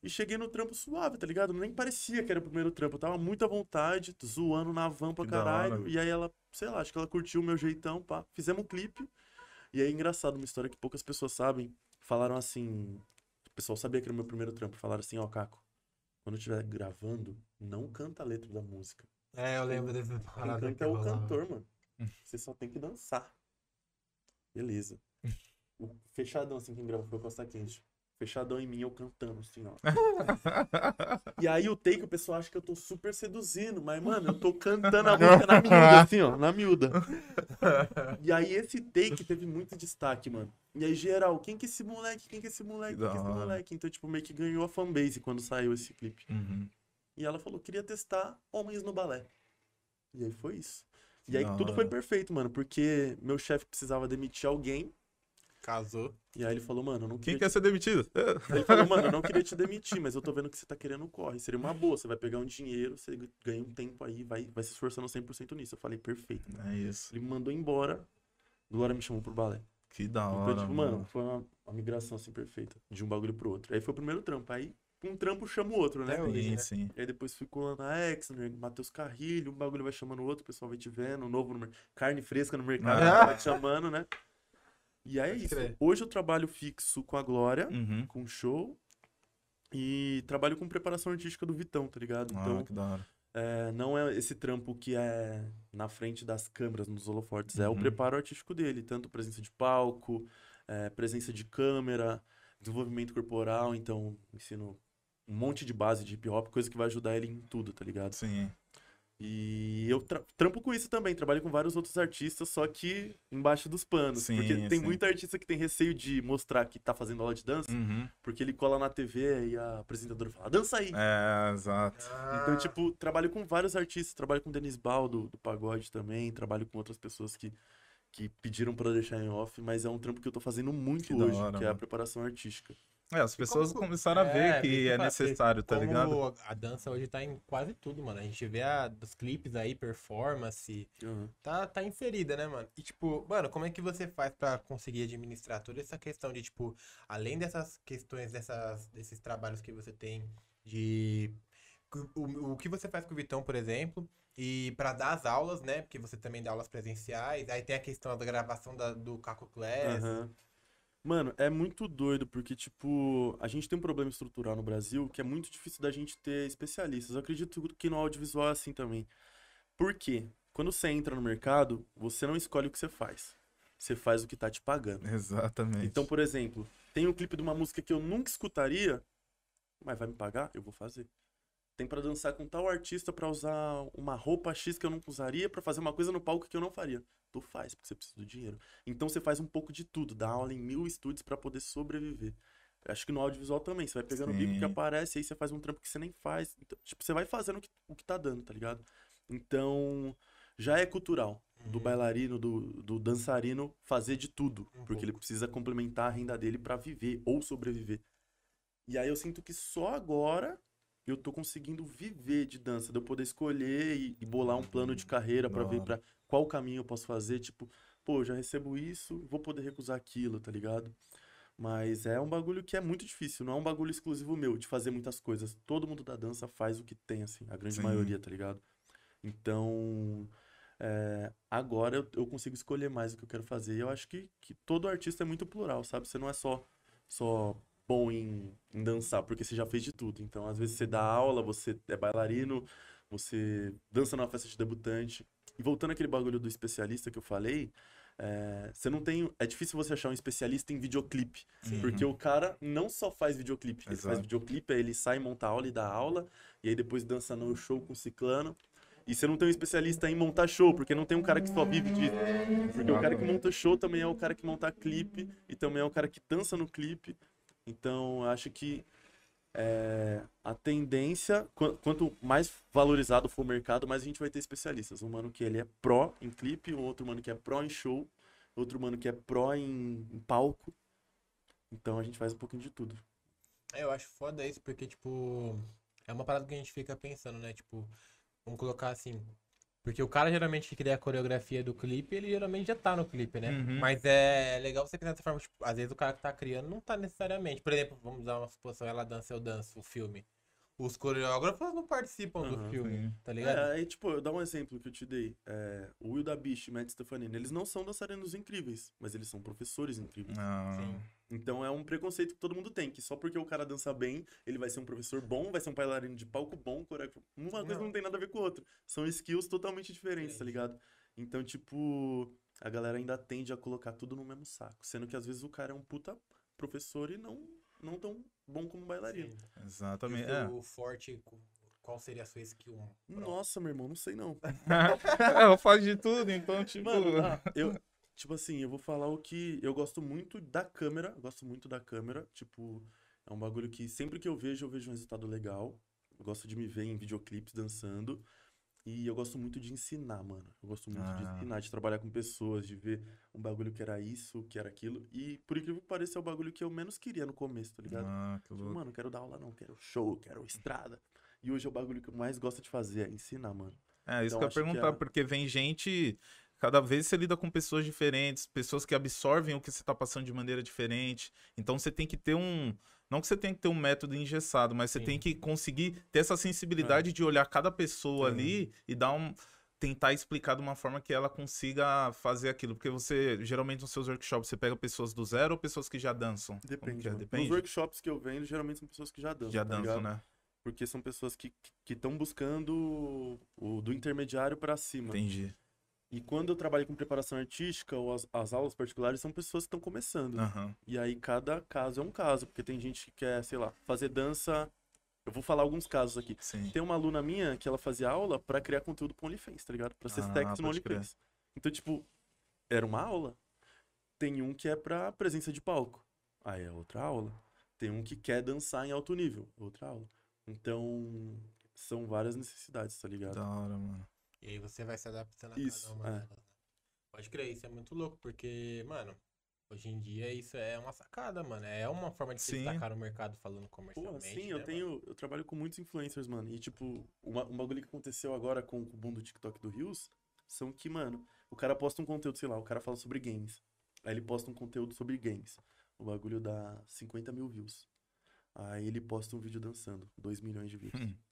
E cheguei no trampo suave, tá ligado? Nem parecia que era o primeiro trampo. Eu tava muito à vontade, zoando na van pra Que caralho. hora. E aí ela, sei lá, acho que ela curtiu o meu jeitão, pá. Fizemos um clipe. E aí, engraçado, uma história que poucas pessoas sabem. Falaram assim. O pessoal sabia que era o meu primeiro trampo. Falaram assim, ó, Caco, quando eu estiver gravando, não canta a letra da música. É, eu lembro desse Quem parada canta que é o cantor, mano. Você só tem que dançar. Beleza. O fechadão, assim, quem gravou foi o Costa Quente. Fechadão em mim, eu cantando, assim, ó. <laughs> e aí o take, o pessoal acha que eu tô super seduzindo, mas, mano, eu tô cantando a música na miúda, assim, ó, na miúda. E aí esse take teve muito destaque, mano. E aí, geral, quem que é esse moleque? Quem que é esse moleque? Que Quem que é esse moleque? Então, tipo, meio que ganhou a fanbase quando saiu esse clipe. Uhum. E ela falou, queria testar homens no balé. E aí foi isso. E aí tudo foi perfeito, mano, porque meu chefe precisava demitir alguém. Casou. E aí ele falou, mano, eu não Quem queria. quer ser demitido? <laughs> Ele falou, mano, eu não queria te demitir, mas eu tô vendo que você tá querendo corre. Seria uma boa, você vai pegar um dinheiro, você ganha um tempo aí, vai, vai se esforçando 100% nisso. Eu falei, perfeito. É isso. Ele me mandou embora, Glória me chamou pro balé. Que da Então, hora, tipo, mano. mano, foi uma, uma migração assim perfeita, de um bagulho pro outro. Aí foi o primeiro trampo. Aí um trampo chama o outro, né? Sim, né? sim. E aí depois ficou na Exner, Matheus Carrilho, um bagulho vai chamando o outro, o pessoal vai te vendo, um novo no mer- carne fresca no mercado, Ah. vai te chamando, né? E aí é isso. crer. Hoje eu trabalho fixo com a Glória, Uhum. com show, e trabalho com preparação artística do Vitão, tá ligado? Ah, Então, que da hora. é, não é esse trampo que é na frente das câmeras, nos holofortes, é o Uhum. preparo artístico dele, tanto presença de palco, é, presença de câmera, desenvolvimento corporal, então ensino um monte de base de hip hop, coisa que vai ajudar ele em tudo, tá ligado? Sim. E eu tra- trampo com isso também, trabalho com vários outros artistas, só que embaixo dos panos. Sim, porque tem sim. muito artista que tem receio de mostrar que tá fazendo aula de dança, Uhum. porque ele cola na TV e a apresentadora fala, dança aí! É, exato. Ah. Então, tipo, trabalho com vários artistas, trabalho com o Denis Baldo, do Pagode também, trabalho com outras pessoas que, que pediram pra eu deixar em off, mas é um trampo que eu tô fazendo muito Que hoje, hora, que é a mano. preparação artística. É, as pessoas como- começaram a ver É, que é necessário, tá Como ligado? A dança hoje tá em quase tudo, mano. A gente vê a, dos clipes aí, performance. Uhum. Tá, tá inferida, né, mano? E, tipo, mano, como é que você faz pra conseguir administrar toda essa questão de, tipo, além dessas questões, dessas, desses trabalhos que você tem de. O, o que você faz com o Vitão, por exemplo, e pra dar as aulas, né? Porque você também dá aulas presenciais. Aí tem a questão da gravação da- do Caco Class. Aham. Mano, é muito doido, porque, tipo, a gente tem um problema estrutural no Brasil que é muito difícil da gente ter especialistas. Eu acredito que no audiovisual é assim também. Por quê? Quando você entra no mercado, você não escolhe o que você faz. Você faz o que tá te pagando. Exatamente. Então, por exemplo, tem um clipe de uma música que eu nunca escutaria, mas vai me pagar? Eu vou fazer. Tem pra dançar com tal artista pra usar uma roupa X que eu nunca usaria pra fazer uma coisa no palco que eu não faria. Tu faz, porque você precisa do dinheiro. Então você faz um pouco de tudo, dá aula em mil estúdios pra poder sobreviver. Acho que no audiovisual também, você vai pegando o bico que aparece, aí você faz um trampo que você nem faz. Então, tipo, você vai fazendo o que, o que tá dando, tá ligado? Então, já é cultural do Uhum. bailarino, do, do dançarino fazer de tudo, Um porque ele pouco. precisa complementar a renda dele pra viver ou sobreviver. E aí eu sinto que só agora eu tô conseguindo viver de dança, de eu poder escolher e, e bolar um plano de carreira pra Da ver para qual caminho eu posso fazer, tipo, pô, já recebo isso, vou poder recusar aquilo, tá ligado? Mas é um bagulho que é muito difícil, não é um bagulho exclusivo meu de fazer muitas coisas. Todo mundo da dança faz o que tem, assim, a grande Sim. maioria, tá ligado? Então, é, agora eu, eu consigo escolher mais o que eu quero fazer. E eu acho que, que todo artista é muito plural, sabe? Você não é só, só bom em, em dançar, porque você já fez de tudo. Então, às vezes você dá aula, você é bailarino, você dança numa festa de debutante. E voltando àquele bagulho do especialista que eu falei, É, você não tem. É difícil você achar um especialista em videoclipe. Sim. Porque o cara não só faz videoclipe. Ele faz Exato. videoclipe, aí ele sai, monta aula e dá aula. E aí depois dança no show com o ciclano. E você não tem um especialista em montar show, porque não tem um cara que só vive disso. Porque o cara que monta show também é o cara que monta clipe. E também é o cara que dança no clipe. Então, acho que é, a tendência, qu- quanto mais valorizado for o mercado, mais a gente vai ter especialistas. Um mano que ele é pró em clipe, um outro mano que é pró em show, outro mano que é pró em, em palco. Então a gente faz um pouquinho de tudo. É, eu acho foda isso, porque, tipo, é uma parada que a gente fica pensando, né? Tipo, vamos colocar assim. Porque o cara geralmente que cria a coreografia do clipe, ele geralmente já tá no clipe, né? Uhum. Mas é legal você pensar dessa forma, tipo, às vezes o cara que tá criando não tá necessariamente. Por exemplo, vamos dar uma suposição, ela dança, eu danço, o filme. Os coreógrafos não participam do Aham, filme, sim. tá ligado? É, aí, tipo, eu dar um exemplo que eu te dei. É, o Will da Biche e Matt Stefanini, eles não são dançarinos incríveis, mas eles são professores incríveis. Ah, Sim. Então é um preconceito que todo mundo tem, que só porque o cara dança bem, ele vai ser um professor bom, vai ser um bailarino de palco bom, coreógrafo. Uma coisa Não. não tem nada a ver com a outra. São skills totalmente diferentes, tá ligado? Então, tipo, a galera ainda tende a colocar tudo no mesmo saco. Sendo que às vezes o cara é um puta professor e não, não tão bom como bailarino. Sim. E exatamente. o É. seu forte, qual seria a sua skill? Nossa, meu irmão, não sei não. <laughs> É, eu faço de tudo, então, tipo. Mano, ah, eu, tipo assim, eu vou falar o que eu gosto muito da câmera, gosto muito da câmera, tipo, é um bagulho que sempre que eu vejo, eu vejo um resultado legal. Eu gosto de me ver em videoclipes dançando. E eu gosto muito de ensinar, mano. Eu gosto muito de Ah. ensinar, de trabalhar com pessoas, de ver um bagulho que era isso, que era aquilo. E por incrível que pareça, é o bagulho que eu menos queria no começo, tá ligado? Ah, que Tipo, louco. mano, quero dar aula não, quero show, quero estrada. E hoje é o bagulho que eu mais gosto de fazer, é ensinar, mano. É, isso Então, que eu ia acho que perguntar, a- porque vem gente. Cada vez você lida com pessoas diferentes, pessoas que absorvem o que você tá passando de maneira diferente. Então você tem que ter um. Não que você tenha que ter um método engessado, mas você Sim. tem que conseguir ter essa sensibilidade de olhar cada pessoa É. ali e dar um. Tentar explicar de uma forma que ela consiga fazer aquilo. Porque você, geralmente nos seus workshops, você pega pessoas do zero ou pessoas que já dançam? Depende. é? Depende. Nos workshops que eu vendo, geralmente são pessoas que já dançam. Já tá dançam, ligado? né? Porque são pessoas que estão buscando o do intermediário pra cima. Entendi. E quando eu trabalho com preparação artística ou as, as aulas particulares, são pessoas que estão começando. Aham. E aí cada caso é um caso, porque tem gente que quer, sei lá, fazer dança. Eu vou falar alguns casos aqui. Sim. Tem uma aluna minha que ela fazia aula pra criar conteúdo pro OnlyFans, tá ligado? Pra ser Ah, sexy no. OnlyFans. Então, tipo, era uma aula. Tem um que é pra presença de palco. Aí é outra aula. Tem um que quer dançar em alto nível. Outra aula. Então, são várias necessidades, tá ligado? Da hora, mano. E aí você vai se adaptando a Isso, cada uma é. delas, né? Pode crer, isso é muito louco, porque, mano, hoje em dia isso é uma sacada, mano. É uma forma de se Sim. destacar no mercado falando Pô, comercialmente. sim, né, eu mano? tenho. Eu trabalho com muitos influencers, mano. E, tipo, uma, um bagulho que aconteceu agora com o boom do TikTok do Rios são que, mano, o cara posta um conteúdo, sei lá, o cara fala sobre games. Aí ele posta um conteúdo sobre games. O bagulho dá 50 mil views. Aí ele posta um vídeo dançando, 2 milhões de views. Hum. <laughs>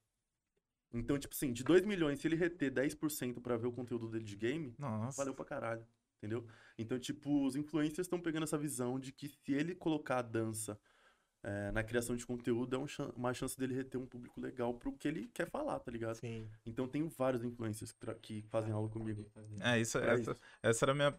Então, tipo assim, de 2 milhões, se ele reter 10% pra ver o conteúdo dele de game, Nossa. valeu pra caralho. Entendeu? Então, tipo, os influencers estão pegando essa visão de que se ele colocar a dança é, na criação de conteúdo, é um uma chance dele reter um público legal pro que ele quer falar, tá ligado? Sim. Então, tenho vários influencers que, fazem aula comigo. É, isso, Pra essa, isso. essa era a minha,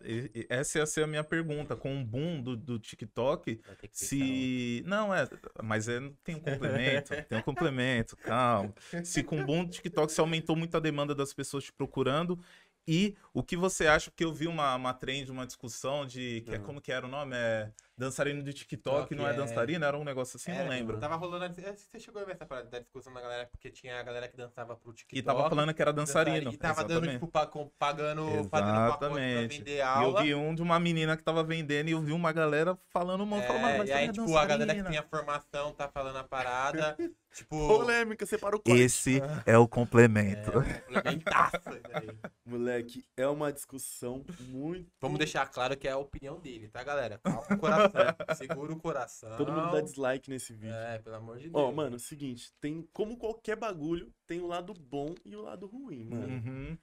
essa ia ser a minha pergunta. Com o boom do, do TikTok, se. Não, é. Mas é, tem um complemento. <laughs> tem um complemento, calma. Se com o boom do TikTok se aumentou muito a demanda das pessoas te procurando. E o que você acha? Porque eu vi uma, uma trend, uma discussão de. Que é, Aham. como que era o nome? É dançarino de TikTok, TikTok, não é, é. dançarina? Era um negócio assim, Era, não lembro. Tava rolando. a- Você chegou a ver essa parada da discussão da galera, porque tinha a galera que dançava pro TikTok. E tava falando que era dançarino. E tava dando, exatamente. tipo, pa- com- pagando, fazendo pacote pra Exatamente. vender E eu aula. vi um de uma menina que tava vendendo e eu vi uma galera falando um monte. É, falando, "Mano, mas e aí, é tipo, a galera que dançarina." tem a formação tá falando a parada. <laughs> tipo. Polêmica, separa o corte. Esse é o complemento. É. <laughs> Moleque, é uma discussão muito. Vamos deixar claro que é a opinião dele, tá, galera? Calma o coração. <laughs> Segura o coração. Todo mundo dá dislike nesse vídeo. É, pelo amor de Deus. Ó, mano, é o seguinte, tem como qualquer bagulho, tem o lado bom e o lado ruim, mano. Uhum.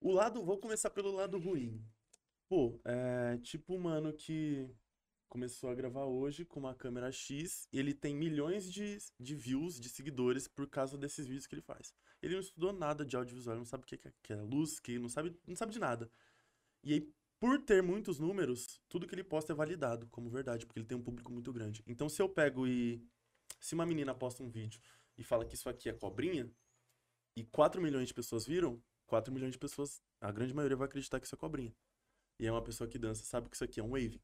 O lado, vou começar pelo lado ruim. Pô, é tipo um mano que começou a gravar hoje com uma câmera X e ele tem milhões de, de views, de seguidores por causa desses vídeos que ele faz. Ele não estudou nada de audiovisual, não sabe o que é, que é luz, que não sabe, não sabe de nada. E aí, por ter muitos números, tudo que ele posta é validado como verdade, porque ele tem um público muito grande. Então, se eu pego e. Se uma menina posta um vídeo e fala que isso aqui é cobrinha, e 4 milhões de pessoas viram, 4 milhões de pessoas, a grande maioria vai acreditar que isso é cobrinha. E é uma pessoa que dança, sabe que isso aqui é um wave,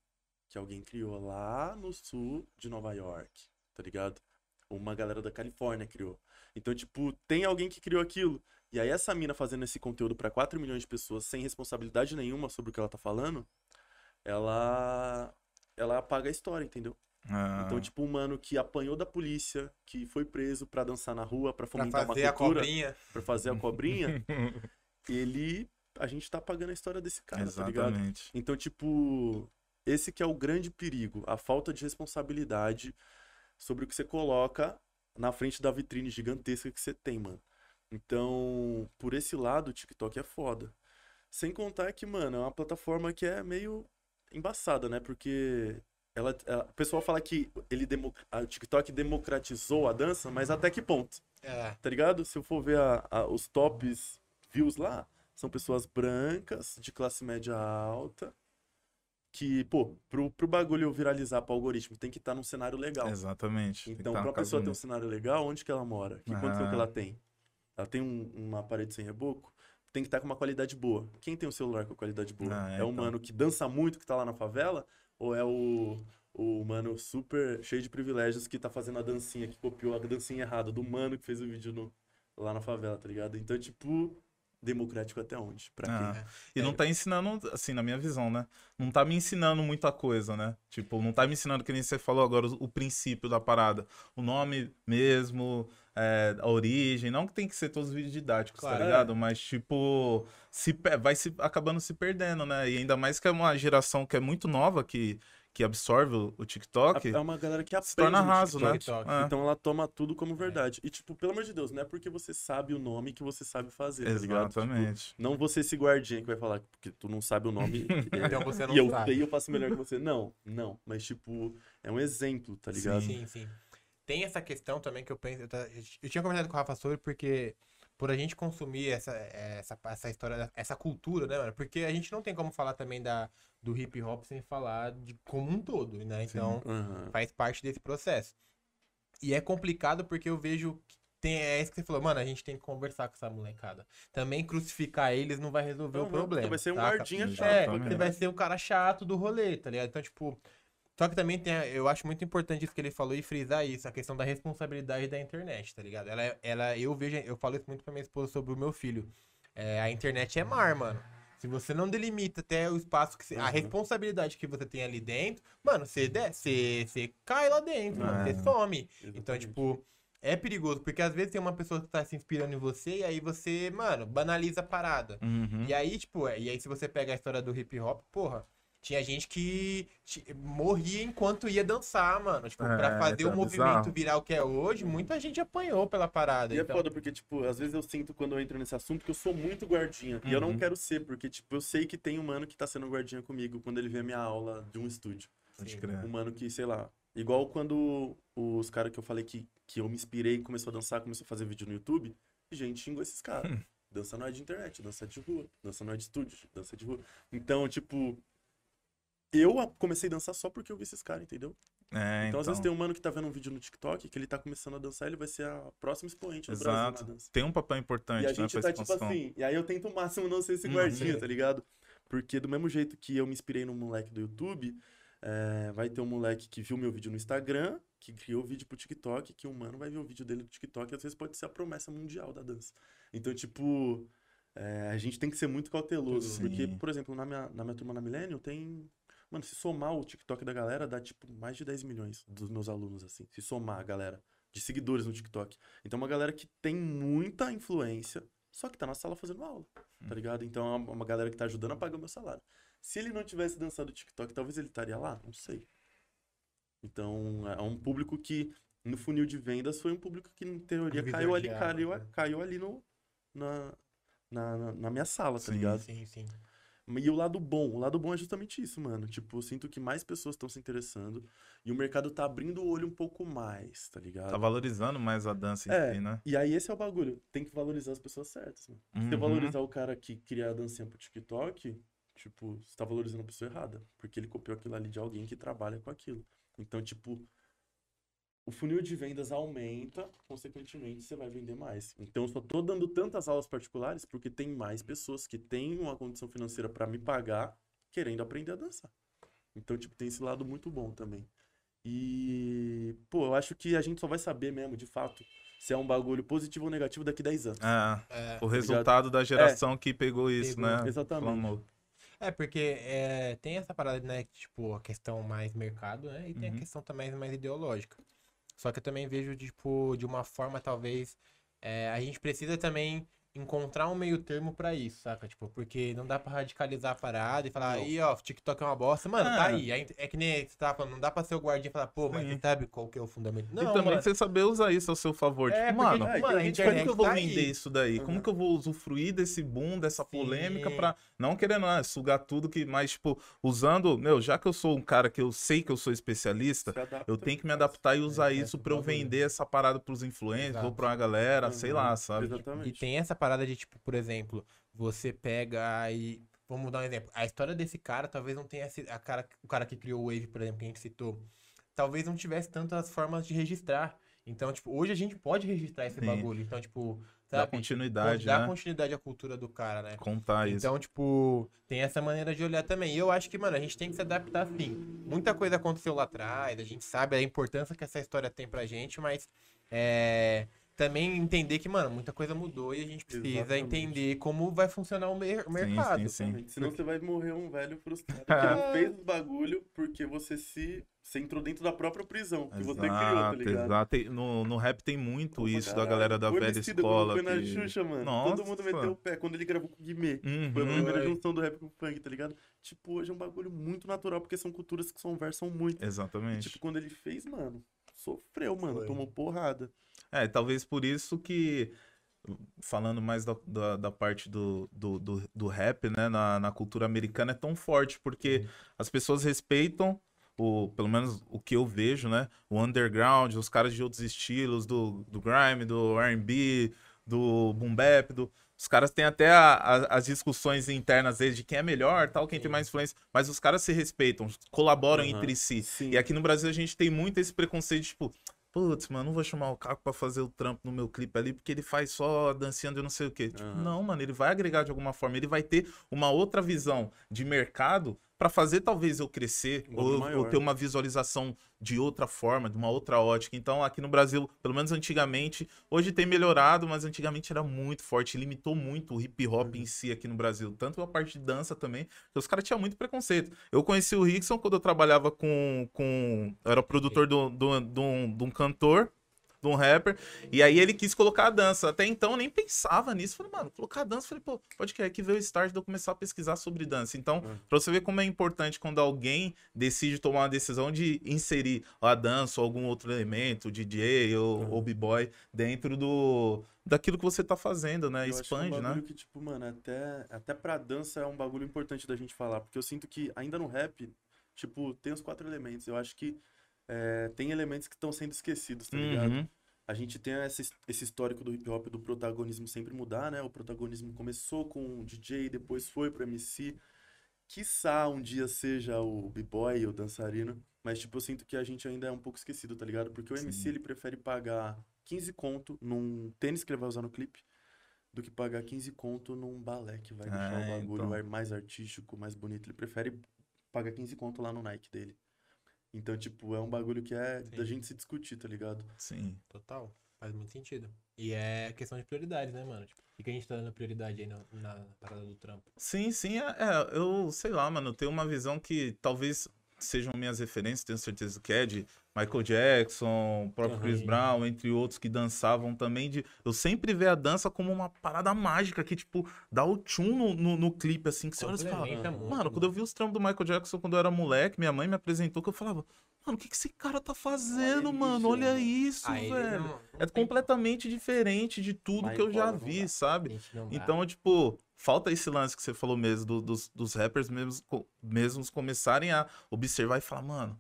que alguém criou lá no sul de Nova York, tá ligado? Uma galera da Califórnia criou. Então, tipo, tem alguém que criou aquilo. E aí essa mina fazendo esse conteúdo para 4 milhões de pessoas sem responsabilidade nenhuma sobre o que ela tá falando, ela ela apaga a história, entendeu? Ah, Então, tipo, um mano que apanhou da polícia, que foi preso pra dançar na rua, pra Pra fomentar fazer uma a cultura, cobrinha. pra fazer a cobrinha, <laughs> ele a gente tá apagando a história desse cara, tá ligado? Exatamente. Então, tipo, esse que é o grande perigo, a falta de responsabilidade sobre o que você coloca na frente da vitrine gigantesca que você tem, mano. Então, por esse lado, o TikTok é foda. Sem contar que, mano, é uma plataforma que é meio embaçada, né? Porque ela, ela- o pessoal fala que ele demo, a- o TikTok democratizou a dança, mas até que ponto? É. Tá ligado? Se eu for ver a- a- os tops views lá, são pessoas brancas, de classe média alta, que, pô, pro, pro bagulho viralizar pro algoritmo, tem que estar num cenário legal. Exatamente. Então, tá pra pessoa ter um cenário legal, onde que ela mora? Que condição Ah. que ela tem? Ela tem um- uma parede sem reboco? Tem que estar com uma qualidade boa. Quem tem um celular com qualidade boa? Ah, é, é o então. mano que dança muito, que tá lá na favela? Ou é o, o mano super cheio de privilégios que tá fazendo a dancinha, que copiou a dancinha errada do mano que fez o vídeo no- lá na favela, tá ligado? Então, tipo, democrático até onde? Pra Ah. quem? E não tá ensinando, assim, na minha visão, né? Não tá me ensinando muita coisa, né? Tipo, não tá me ensinando, que nem você falou agora, o, o princípio da parada. O nome mesmo, é, a origem. Não que tem que ser todos os vídeos didáticos, Claro. tá ligado? Mas, tipo, se, vai se acabando se perdendo, né? E ainda mais que é uma geração que é muito nova, que, que absorve o, o TikTok. É uma galera que aprende se torna raso, né? TikTok. TikTok. É. Então ela toma tudo como verdade. E, tipo, pelo amor de Deus, não é porque você sabe o nome que você sabe fazer, tá ligado? Tipo, Exatamente. não você esse guardinha que vai falar porque tu não sabe o nome <laughs> é, Então você não e eu sabe. eu faço melhor que você. Não, não. Mas, tipo, é um exemplo, tá ligado? Sim, sim. Tem essa questão também que eu penso. Eu, eu tinha conversado com o Rafa sobre porque por a gente consumir essa, essa, essa história, essa cultura, né, mano? Porque a gente não tem como falar também da, do hip hop sem falar de como um todo, né? Então, Aham. faz parte desse processo. E é complicado porque eu vejo. que Tem, é isso que você falou, mano, a gente tem que conversar com essa molecada. Também crucificar eles não vai resolver o Aham, problema. Então Vai ser um saca? guardinha Exato. chato. É, você Exatamente. vai ser o cara chato do rolê, tá ligado? Então, tipo. Só que também tem, a- eu acho muito importante isso que ele falou e frisar isso, a questão da responsabilidade da internet, tá ligado? Ela, ela eu vejo, eu falo isso muito pra minha esposa sobre o meu filho. É, a internet é mar, mano. Se você não delimita até o espaço que você, a Uhum. responsabilidade que você tem ali dentro, mano, você, de- você, você cai lá dentro, mano, É. você some. Então, Exatamente. tipo, é perigoso, porque às vezes tem uma pessoa que tá se inspirando em você e aí você, mano, banaliza a parada. Uhum. E aí, tipo, é, e aí se você pega a história do hip hop, porra, tinha gente que morria enquanto ia dançar, mano. Tipo, pra É, fazer tá o movimento bizarro. virar o que é hoje, muita gente apanhou pela parada. E é então... foda porque, tipo, às vezes eu sinto quando eu entro nesse assunto que eu sou muito guardinha. E eu não Uhum. quero ser, porque, tipo, eu sei que tem um mano que tá sendo guardinha comigo quando ele vê a minha aula de um estúdio. Sim. Um mano que, sei lá. Igual quando os caras que eu falei que, que eu me inspirei e começou a dançar, começou a fazer vídeo no YouTube, gente xingou esses <laughs> caras. dança não é de internet, dança é de rua. Dança não é de estúdio, dança é de rua. Então, tipo. Eu comecei a dançar só porque eu vi esses caras, entendeu? É, Então, às vezes tem um mano que tá vendo um vídeo no TikTok que ele tá começando a dançar, ele vai ser a próxima expoente do Brasil Exato. na dança. Tem um papel importante, E a né, gente pra tá tipo assim, e aí eu tento o máximo não ser esse Uhum. guardinha, tá ligado? Porque do mesmo jeito que eu me inspirei no moleque do YouTube, é, vai ter um moleque que viu meu vídeo no Instagram, que criou o vídeo pro TikTok, que um mano vai ver o vídeo dele no TikTok, e às vezes pode ser a promessa mundial da dança. Então, tipo, é, a gente tem que ser muito cauteloso. Sim. Porque, por exemplo, na minha, na minha turma na Millennium tem. Mano, se somar o TikTok da galera, dá tipo mais de 10 milhões dos meus alunos, assim. Se somar a galera de seguidores no TikTok. Então, uma galera que tem muita influência, só que tá na sala fazendo aula, tá ligado? Então, é uma uma galera que tá ajudando a pagar o meu salário. Se ele não tivesse dançado TikTok, talvez ele estaria lá? Não sei. Então, é um público que, no funil de vendas, foi um público que, em teoria, caiu ali, caiu, né? caiu ali no, na, na, na- na minha sala, tá Sim. ligado? Sim, sim. E o lado bom, o lado bom é justamente isso, mano. Tipo, eu sinto que mais pessoas estão se interessando e o mercado tá abrindo o olho um pouco mais, tá ligado? Tá valorizando mais a dança em É. si, né? E aí esse é o bagulho, tem que valorizar as pessoas certas, mano. Se você Uhum. valorizar o cara que cria a dancinha pro TikTok, tipo, você tá valorizando a pessoa errada. Porque ele copiou aquilo ali de alguém que trabalha com aquilo. Então, tipo, o funil de vendas aumenta, consequentemente você vai vender mais. Então, eu só tô dando tantas aulas particulares porque tem mais pessoas que têm uma condição financeira para me pagar querendo aprender a dançar. Então, tipo, tem esse lado muito bom também. E, pô, eu acho que a gente só vai saber mesmo, de fato, se é um bagulho positivo ou negativo daqui 10 anos. É, É, o resultado da geração que pegou isso, Pegou, né? exatamente. Falando- é porque é, tem essa parada, né? Tipo, a questão mais mercado, né? E tem Uhum. a questão também mais ideológica. Só que eu também vejo, tipo, de uma forma, talvez, é, a gente precisa também encontrar um meio termo pra isso, saca? Tipo, porque não dá pra radicalizar a parada e falar, aí, ó, TikTok é uma bosta. Mano, tá É. aí. É, é que nem você tava falando, não dá pra ser o guardinha e falar, pô, mas Sim. você sabe qual que é o fundamento. Não, e também mano. você saber usar isso ao seu favor. É, tipo, porque, mano, é, mano, a gente como internet que eu vou tá vender aí. isso daí? Como Uhum. que eu vou usufruir desse boom, dessa polêmica Sim. pra não querendo ah, sugar tudo que, mas tipo, usando, meu, já que eu sou um cara que eu sei que eu sou especialista, eu tenho que me adaptar e usar É, isso esse pra eu vender essa parada pros influencers Exato. ou pra uma galera, sei Uhum, lá, sabe? E Exatamente. tem essa parada de, tipo, por exemplo, você pega e. Vamos dar um exemplo. A história desse cara talvez não tenha sido. A cara, o cara que criou o Wave, por exemplo, que a gente citou. Talvez não tivesse tantas formas de registrar. Então, tipo, hoje a gente pode registrar esse Sim. bagulho. Então, tipo, Dá sabe? continuidade, Dá né? continuidade à cultura do cara, né? Contar isso. Então, tipo, tem essa maneira de olhar também. E eu acho que, mano, a gente tem que se adaptar sim. Muita coisa aconteceu lá atrás, a gente sabe a importância que essa história tem pra gente, mas é, também entender que, mano, muita coisa mudou e a gente precisa Exatamente. entender como vai funcionar o mer- mercado. sim, sim. Senão você vai morrer um velho frustrado <laughs> que não fez os bagulho porque você se você entrou dentro da própria prisão que você criou, tá Exato, ligado? exato. Tem- No, no rap tem muito isso da galera da O velha escola. Foi na que- Xuxa, mano. Nossa. Todo mundo meteu o pé quando ele gravou com o Guimê. Uhum. Foi a primeira junção do rap com o funk, tá ligado? Tipo, hoje é um bagulho muito natural, porque são culturas que conversam muito. E, Exatamente. tipo, quando ele fez, mano, sofreu, mano. Foi. Tomou porrada. É, talvez por isso que, falando mais da, da, da parte do, do, do, do rap, né, na, na cultura americana, é tão forte, porque as pessoas respeitam, o, pelo menos o que eu vejo, né, o underground, os caras de outros estilos, do, do grime, do R&B, do boom bap, do... Os caras têm até a- a- as discussões internas deles de quem é melhor, tal, quem tem Sim. mais influência, mas os caras se respeitam, colaboram Aham. entre si. Sim. E aqui no Brasil a gente tem muito esse preconceito, tipo, putz, mano, não vou chamar o Caco pra fazer o trampo no meu clipe ali, porque ele faz só dançando e não sei o quê. Tipo, não, mano, ele vai agregar de alguma forma, ele vai ter uma outra visão de mercado pra fazer talvez eu crescer, Um ou, ou ter uma visualização de outra forma, de uma outra ótica. Então, aqui no Brasil, pelo menos antigamente, hoje tem melhorado, mas antigamente era muito forte, limitou muito o hip hop Uhum. em si aqui no Brasil, tanto a parte de dança também, porque os caras tinham muito preconceito. Eu conheci o Rickson quando eu trabalhava com. com eu era produtor do- do- de um- de um cantor, de um rapper, e aí ele quis colocar a dança. Até então eu nem pensava nisso. Falei, mano, colocar a dança. Falei, pô, pode que que veio o start de eu começar a pesquisar sobre dança. Então, Uhum. pra você ver como é importante quando alguém decide tomar uma decisão de inserir a dança ou algum outro elemento, DJ ou, Uhum. ou b-boy, dentro do daquilo que você tá fazendo, né? Eu acho que é um Expande, né? que, tipo, mano, até, até pra dança é um bagulho importante da gente falar. Porque eu sinto que ainda no rap, tipo, tem os quatro elementos. Eu acho que é, tem elementos que estão sendo esquecidos, tá ligado? Uhum. A gente tem esse, esse histórico do hip hop do protagonismo sempre mudar, né? O protagonismo começou com o DJ, depois foi pro MC. Quiçá um dia seja o b-boy, o dançarino. Mas, tipo, eu sinto que a gente ainda é um pouco esquecido, tá ligado? Porque o Sim. MC, ele prefere pagar 15 conto num tênis que ele vai usar no clipe do que pagar 15 conto num balé que vai deixar É, o bagulho então. mais artístico, mais bonito. Ele prefere pagar 15 conto lá no Nike dele. Então, tipo, é um bagulho que é da Sim. gente se discutir, tá ligado? Sim. Total. Faz muito sentido. E é questão de prioridades, né, mano? Tipo, o que a gente tá dando prioridade aí na, na parada do trampo? Sim, sim, é, é, eu sei lá, mano, eu tenho uma visão que talvez sejam minhas referências, tenho certeza que é de Michael Jackson, o próprio Aham. Chris Brown, entre outros que dançavam também, de eu sempre ver a dança como uma parada mágica que, tipo, dá o tchum no, no, no clipe, assim, que você olha e fala, muito, mano, quando eu vi os trampos do Michael Jackson quando eu era moleque, minha mãe me apresentou, que eu falava, mano, o que que esse cara tá fazendo, isso, mano? Olha mano. isso, Ah, ele velho. não- não É completamente diferente de tudo Mas que eu já vi, sabe? Então, tipo, falta esse lance que você falou mesmo, do- dos, dos rappers mesmos, mesmos começarem a observar e falar, mano,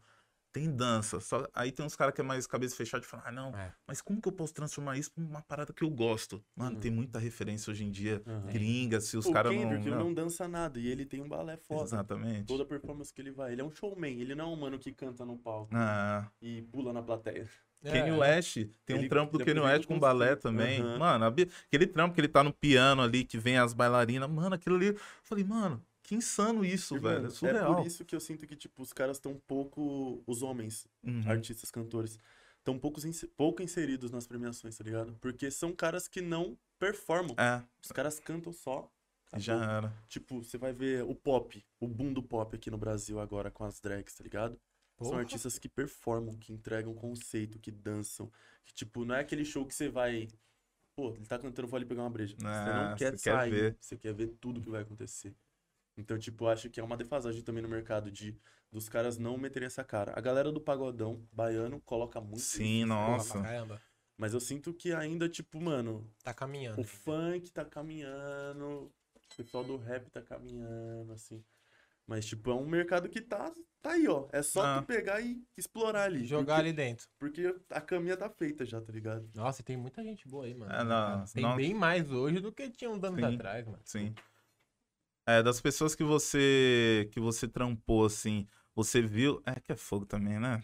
tem dança. Só, aí tem uns caras que é mais cabeça fechada e falam, ah, não, É. mas como que eu posso transformar isso pra uma parada que eu gosto? Mano, Uhum. tem muita referência hoje em dia, Uhum. gringa, se os caras não... Kendrick, ele não- não dança nada e ele tem um balé foda. Exatamente. Toda performance que ele vai. Ele é um showman, ele não é um mano que canta no palco Ah, e pula na plateia. Kanye É. West, tem um Ele- trampo do é Kanye West com balé também. Aham. Mano, aquele trampo que ele tá no piano ali, que vem as bailarinas. Mano, aquilo ali. Eu falei, mano, que insano isso, Irmão, velho. É É surreal. por isso que eu sinto que, tipo, os caras estão pouco. Os homens, Uhum. artistas, cantores, estão pouco, pouco inseridos nas premiações, tá ligado? Porque são caras que não performam. É, Os caras cantam só. acabou. já era. Tipo, você vai ver o pop, o boom do pop aqui no Brasil agora com as drags, tá ligado? São Porra. artistas que performam, que entregam conceito, que dançam. Que, tipo, não é aquele show que você vai. Pô, ele tá cantando, vou ali pegar uma breja. você Ah, não quer você quer sair. ver. Você quer ver tudo que vai acontecer. Então, tipo, acho que é uma defasagem também no mercado de dos caras não meterem essa cara. A galera do pagodão baiano coloca muito. Sim, isso, Porra, nossa. caramba. Mas eu sinto que ainda, tipo, mano, Tá caminhando. o funk tá caminhando, o pessoal do rap tá caminhando, assim. Mas, tipo, é um mercado que tá, tá aí, ó. É só Ah. tu pegar e explorar ali. Jogar porque, ali dentro. Porque a caminha tá feita já, tá ligado? Nossa, tem muita gente boa aí, mano. É, não, tem não- bem mais hoje do que tinha uns anos Sim. atrás, mano. Sim. É, das pessoas que você que você trampou, assim, você viu. É que é fogo também, né?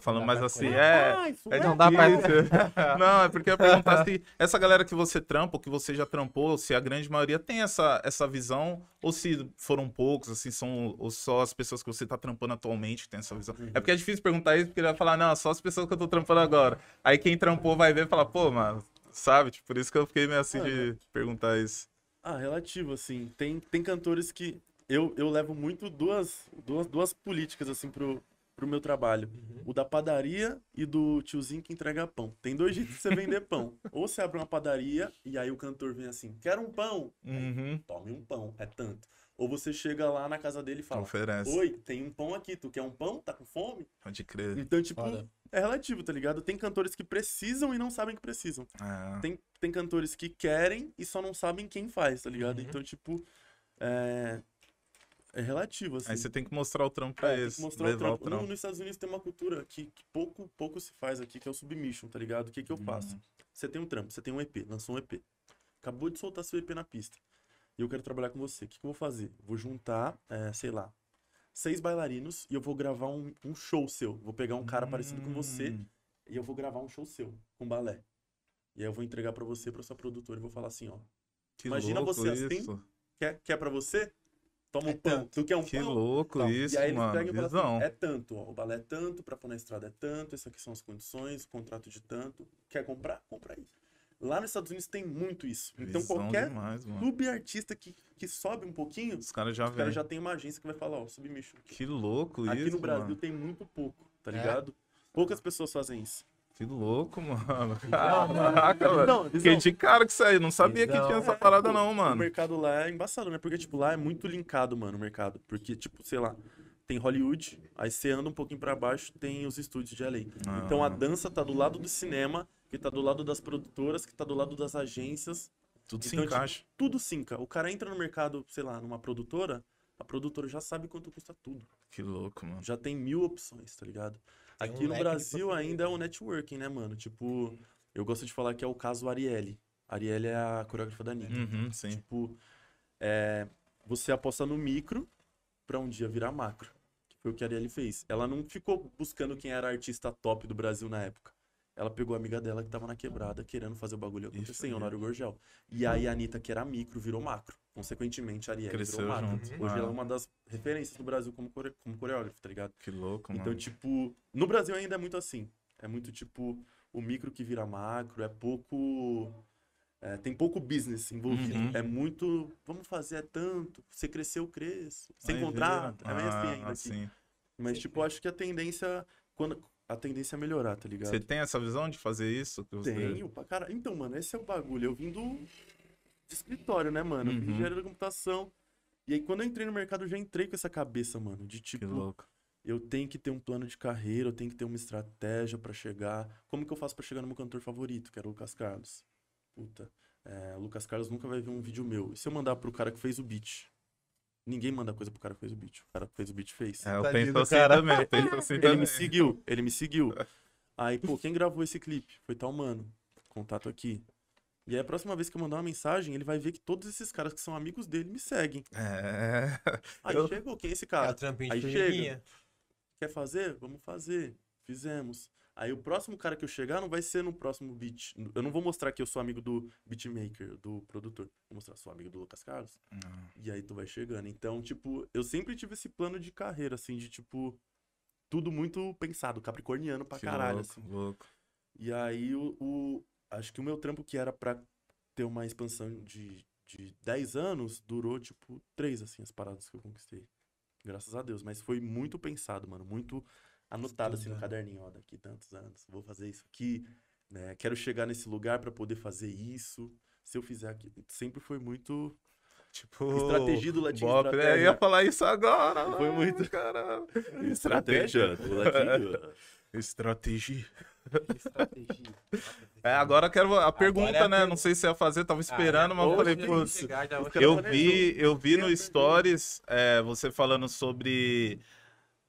Falando mais assim, é. Ah, É Não dá pra-. <laughs> Não, é porque eu ia perguntar se essa galera que você trampa, ou que você já trampou, se a grande maioria tem essa, essa visão, ou se foram poucos, assim, são ou só as pessoas que você tá trampando atualmente que tem essa visão. Uhum. É porque é difícil perguntar isso, porque ele vai falar, não, só as pessoas que eu tô trampando agora. Aí quem trampou vai ver e falar, pô, mano, sabe? Tipo, por isso que eu fiquei meio assim de perguntar isso. Ah, relativo, assim. Tem, tem cantores que. Eu, eu levo muito duas, duas, duas políticas, assim, pro, pro meu trabalho. O da padaria e do tiozinho que entrega pão. Tem dois jeitos de você vender pão. <laughs> Ou você abre uma padaria e aí o cantor vem assim: quero um pão. Aí, Uhum. Tome um pão, é tanto. Ou você chega lá na casa dele e fala: Oferece. Oi, tem um pão aqui, tu quer um pão? Tá com fome? Pode crer. Então, tipo, Foda. é relativo, tá ligado? Tem cantores que precisam e não sabem que precisam. É. Tem, tem cantores que querem e só não sabem quem faz, tá ligado? Uhum. Então, tipo, é, é relativo, assim. Aí você tem que mostrar o trampo pra É, tem eles. que mostrar o trampo. o trampo. No- nos Estados Unidos tem uma cultura que, que pouco, pouco se faz aqui, que é o submission, tá ligado? O que que eu faço? Uhum. Você tem um trampo, você tem um EP, lançou um EP. Acabou de soltar seu EP na pista. E eu quero trabalhar com você. O que, que eu vou fazer? Vou juntar, é, sei lá, seis bailarinos e eu vou gravar um, um show seu. Vou pegar um cara parecido com você Hum. e eu vou gravar um show seu, com balé. E aí eu vou entregar pra você, pra sua produtora, e vou falar assim, ó. Que Imagina você assim, isso. Quer, quer pra você? Toma um É pão. tanto. Tu quer um Que pão? louco Então, isso, e aí eles mano. pegam e falam assim, é tanto, ó, o balé é tanto, pra pôr na estrada é tanto, essas aqui são as condições, o contrato de tanto. Quer comprar? Compra aí. Lá nos Estados Unidos tem muito isso. Então Visão qualquer demais, mano. subartista que, que sobe um pouquinho, Os caras já os caras vêm. já tem uma agência que vai falar, ó, submission. Que louco Aqui isso, no Brasil mano. tem muito pouco, tá É? ligado? Poucas pessoas fazem isso. Que louco, mano. <laughs> Caraca, velho. Não, Fiquei de cara com isso aí. Não sabia que Visão. tinha essa É, parada, não, O mano. mercado lá é embaçado, né? Porque, tipo, lá é muito linkado, mano, o mercado. Porque, tipo, sei lá, tem Hollywood, aí você anda um pouquinho pra baixo, tem os estúdios de LA. Ah. Então a dança tá do lado do cinema, que tá do lado das produtoras, que tá do lado das agências. Tudo se Então, tipo, encaixa. Tudo sinca. O cara entra no mercado, sei lá, numa produtora, a produtora já sabe quanto custa tudo. Que louco, mano. Já tem mil opções, tá ligado? Tem um Aqui no Brasil ainda é o networking, né, mano? Tipo, eu gosto de falar que é o caso Arielle. Arielle é a coreógrafa da Anitta. Uhum, sim. Tipo, é, você aposta no micro pra um dia virar macro. Que foi o que a Arielle fez. Ela não ficou buscando quem era a artista top do Brasil na época. Ela pegou a amiga dela que tava na quebrada, querendo fazer o bagulho acontecer, foi. em Honório Gorgel. E aí a Anitta, que era micro, virou macro. Consequentemente, a Arielle Cresceu virou macro. junto. Hoje Ah. ela é uma das referências do Brasil como, core... como coreógrafo, tá ligado? Que louco, Então, mano. tipo, no Brasil ainda é muito assim. É muito tipo o micro que vira macro, é pouco. é, tem pouco business envolvido. Uhum. É muito. Vamos fazer é tanto. Você cresceu, eu cresço. Sem contrato. É meio assim Ah, ainda. aqui. assim. Mas, tipo, acho que a tendência. Quando... A tendência é melhorar, tá ligado? Você tem essa visão de fazer isso? Que. Tenho pra cara. Então, mano, esse é o bagulho. Eu vim do de escritório, né, mano? Eu Uhum. engenharia da computação. E aí, quando eu entrei no mercado, eu já entrei com essa cabeça, mano. De Que tipo, louco. eu tenho que ter um plano de carreira, eu tenho que ter uma estratégia pra chegar. Como que eu faço pra chegar no meu cantor favorito, que era o Lucas Carlos? Puta, é, o Lucas Carlos nunca vai ver um vídeo meu. E se eu mandar pro cara que fez o beat? Ninguém manda coisa pro cara que fez o beat. O cara que fez o beat fez. É, eu Tadinho penso do assim cara. também. Penso assim <laughs> Ele também. me seguiu, ele me seguiu. Aí, pô, quem gravou esse clipe? Foi tal mano. Contato aqui. E aí, a próxima vez que eu mandar uma mensagem, ele vai ver que todos esses caras que são amigos dele me seguem. É. Aí Eu- chegou, quem é esse É cara? o trampinho Aí chega. Quer fazer? Vamos fazer. Fizemos. Aí o próximo cara que eu chegar não vai ser no próximo beat. Eu não vou mostrar que eu sou amigo do beatmaker, do produtor. Vou mostrar sou amigo do Lucas Carlos. E aí tu vai chegando. Então, tipo, eu sempre tive esse plano de carreira, assim, de tipo. Tudo muito pensado, capricorniano pra Que caralho, louco, assim. louco. E aí, o, o- acho que o meu trampo que era pra ter uma expansão de, de 10 anos, durou, tipo, 3, assim, as paradas que eu conquistei. Graças a Deus. Mas foi muito pensado, mano. Muito anotado, assim, no caderninho. Ó, daqui tantos anos, vou fazer isso aqui. Né? Quero chegar nesse lugar pra poder fazer isso. Se eu fizer aqui. Sempre foi muito... Tipo. Estratégia do latim, Bop, né? estratégia. Eu ia falar isso agora. Foi mano, muito. Caralho. <laughs> Estratégia do latim. <laughs> Estratégia. Estratégia. <laughs> É, agora eu quero a pergunta, é a né? pergunta. Não sei se ia fazer, tava Ah, esperando, mas eu falei, eu cara vi, eu vi no Stories é, você falando sobre.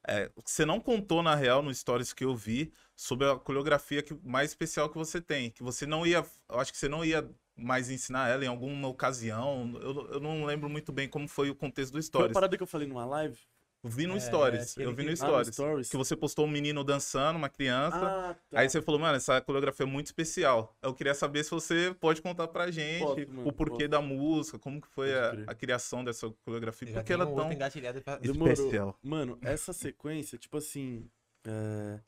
É, você não contou na real no Stories que eu vi sobre a coreografia que, mais especial que você tem. Que você não ia. Eu acho que você não ia mais ensinar ela em alguma ocasião. Eu, eu não lembro muito bem como foi o contexto do Foi uma Stories. parada que eu falei numa live. Eu vi no É, Stories. aquele Eu vi no que- Ah, no Stories. Stories. Que você postou um menino dançando, uma criança. Ah, tá. Aí você falou, mano, essa coreografia é muito especial. Eu queria saber se você pode contar pra gente Posso, mano, o porquê posso. da música, como que foi a, a criação dessa coreografia, porque ela é tão... engatilhada pra... Especial. Mano, <laughs> essa sequência, tipo assim. É...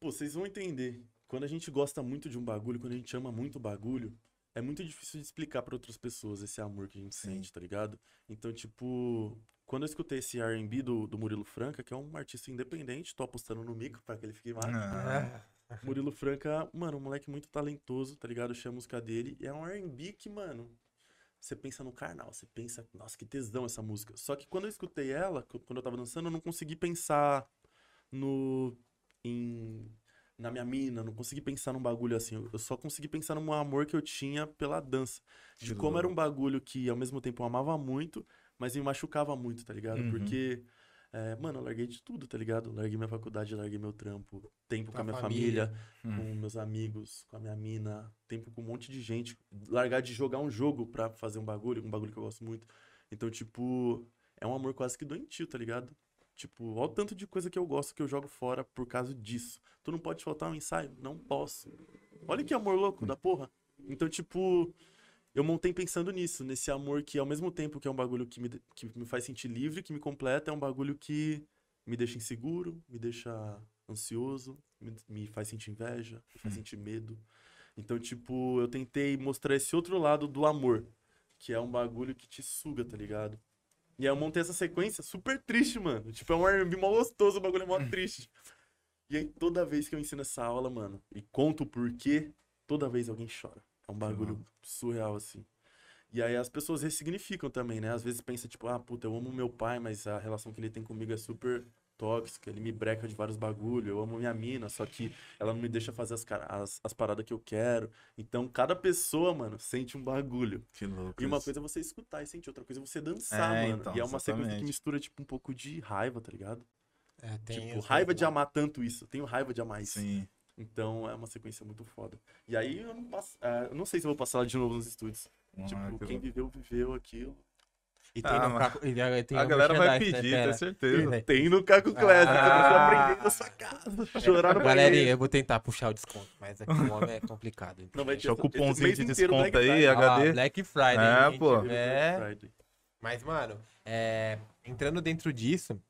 Pô, vocês vão entender. Quando a gente gosta muito de um bagulho, quando a gente ama muito o bagulho, é muito difícil de explicar pra outras pessoas esse amor que a gente Sim. sente, tá ligado? Então, tipo, quando eu escutei esse R&B do, do Murilo Franca, que é um artista independente, tô apostando no mico pra que ele fique mais. Ah, Murilo Franca, mano, um moleque muito talentoso, tá ligado? Eu chamo a música dele. E é um R&B que, mano, você pensa no carnal, você pensa, nossa, que tesão essa música. Só que quando eu escutei ela, qu- quando eu tava dançando, eu não consegui pensar no. em. Na minha mina, não consegui pensar num bagulho assim. Eu- só consegui pensar num amor que eu tinha pela dança. De como era um bagulho que ao mesmo tempo eu amava muito, mas me machucava muito, tá ligado? Uhum. Porque. é, mano, eu larguei de tudo, tá ligado? Larguei minha faculdade, larguei meu trampo, tempo com a a minha família. família, Hum. com meus amigos, com a minha mina, tempo com um monte de gente, largar de jogar um jogo pra fazer um bagulho, um bagulho que eu gosto muito. Então, tipo, é um amor quase que doentio, tá ligado? Tipo, olha o tanto de coisa que eu gosto que eu jogo fora por causa disso. Tu não pode faltar um ensaio? Não posso. Olha que amor louco da porra. Então, tipo, eu montei pensando nisso, nesse amor que ao mesmo tempo que é um bagulho que me, que me faz sentir livre, que me completa, é um bagulho que me deixa inseguro, me deixa ansioso, me, me faz sentir inveja, me faz sentir medo. Então, tipo, eu tentei mostrar esse outro lado do amor, que é um bagulho que te suga, tá ligado? E aí eu montei essa sequência super triste, mano. Tipo, é um R&B mó gostoso, o bagulho é mó triste. E aí toda vez que eu ensino essa aula, mano, e conto o porquê, toda vez alguém chora. É um bagulho surreal, assim. E aí as pessoas ressignificam também, né? Às vezes pensa, tipo, ah, puta, eu amo meu pai, mas a relação que ele tem comigo é super tóxica, ele me breca de vários bagulho, eu amo minha mina, só que ela não me deixa fazer as, as, as paradas que eu quero. Então, cada pessoa, mano, sente um bagulho. Que louco E uma isso. coisa é você escutar e sentir, outra coisa é você dançar, É, mano. então, e é uma sequência que exatamente. mistura, tipo, um pouco de raiva, tá ligado? É, tem tipo, raiva de amar tanto isso. Eu tenho raiva de amar isso. Sim. Então, é uma sequência muito foda. E aí, eu não, passo, é, eu não sei se eu vou passar lá de novo nos estúdios. Ah, tipo, que quem louco. viveu, viveu aquilo. E tem Ah, no Caco- e tem- tem A galera vai né, pedir, pera. tenho certeza. É. Tem no Caco Classic, Ah. você precisa aprender na sua casa. Chorar no Galerinha, eu vou tentar puxar o desconto, mas aqui o homem é complicado. Não vai Deixa o cupomzinho de desconto Black aí. Ah, HD. Black Friday, É, gente. pô. É. Mas, mano, é, entrando dentro disso,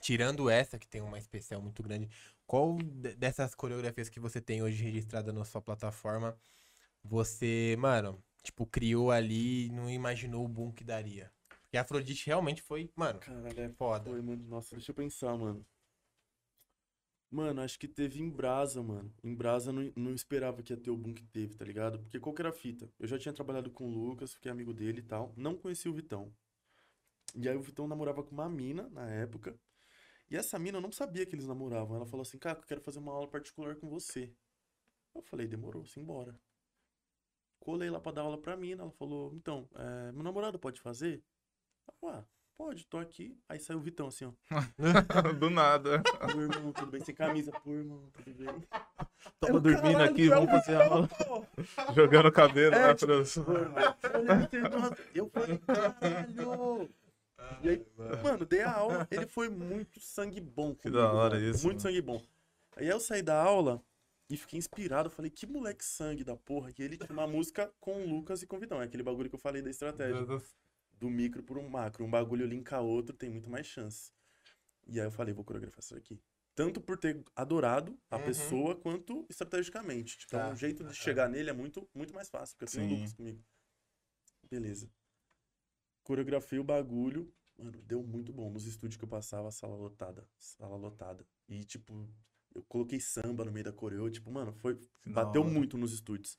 tirando essa, que tem uma especial muito grande, qual de- dessas coreografias que você tem hoje registrada na sua plataforma, você, mano, tipo, criou ali e não imaginou o boom que daria? Porque a Afrodite realmente foi, mano, Caralho, é foda. Foi, mano. Nossa, deixa eu pensar, mano. Mano, acho que teve em Brasa, mano. Em Brasa não, não esperava que ia ter o boom que teve, tá ligado? Porque qual que era a fita? Eu já tinha trabalhado com o Lucas, fiquei amigo dele e tal. Não conhecia o Vitão. E aí o Vitão namorava com uma mina na época. E essa mina eu não sabia que eles namoravam. Ela falou assim, cara, eu quero fazer uma aula particular com você. Eu falei, demorou, simbora. Colei lá pra dar aula pra mina. Ela falou, então, é, meu namorado pode fazer? Ué, pode, tô aqui. Aí saiu o Vitão assim, ó. <laughs> Do nada. Pô, irmão, tudo bem? Sem camisa. Pô, irmão, tudo bem? <laughs> Tava dormindo caralho, aqui, vamos fazer Vitão, aula. Jogando cabelo É, lá tipo, pra. Eu falei, caralho. E aí, mano, dei a aula, ele foi muito sangue bom Que comigo, da hora mano, isso, Muito mano. sangue bom. Aí eu saí da aula e fiquei inspirado, falei, que moleque sangue da porra. E ele tinha uma música com o Lucas e com o é aquele bagulho que eu falei da estratégia. Do micro pro macro, um bagulho linka outro tem muito mais chance. E aí eu falei, vou coreografar isso aqui. Tanto por ter adorado a Uhum. pessoa, quanto estrategicamente. Tipo, Tá. o jeito de chegar nele é muito, muito mais fácil, porque eu tenho o. Lucas comigo. Beleza. Coreografei o bagulho. Mano, deu muito bom. Nos estúdios que eu passava, sala lotada. Sala lotada. E, tipo, eu coloquei samba no meio da coreo. Tipo, mano, foi. Bateu muito nos estúdios.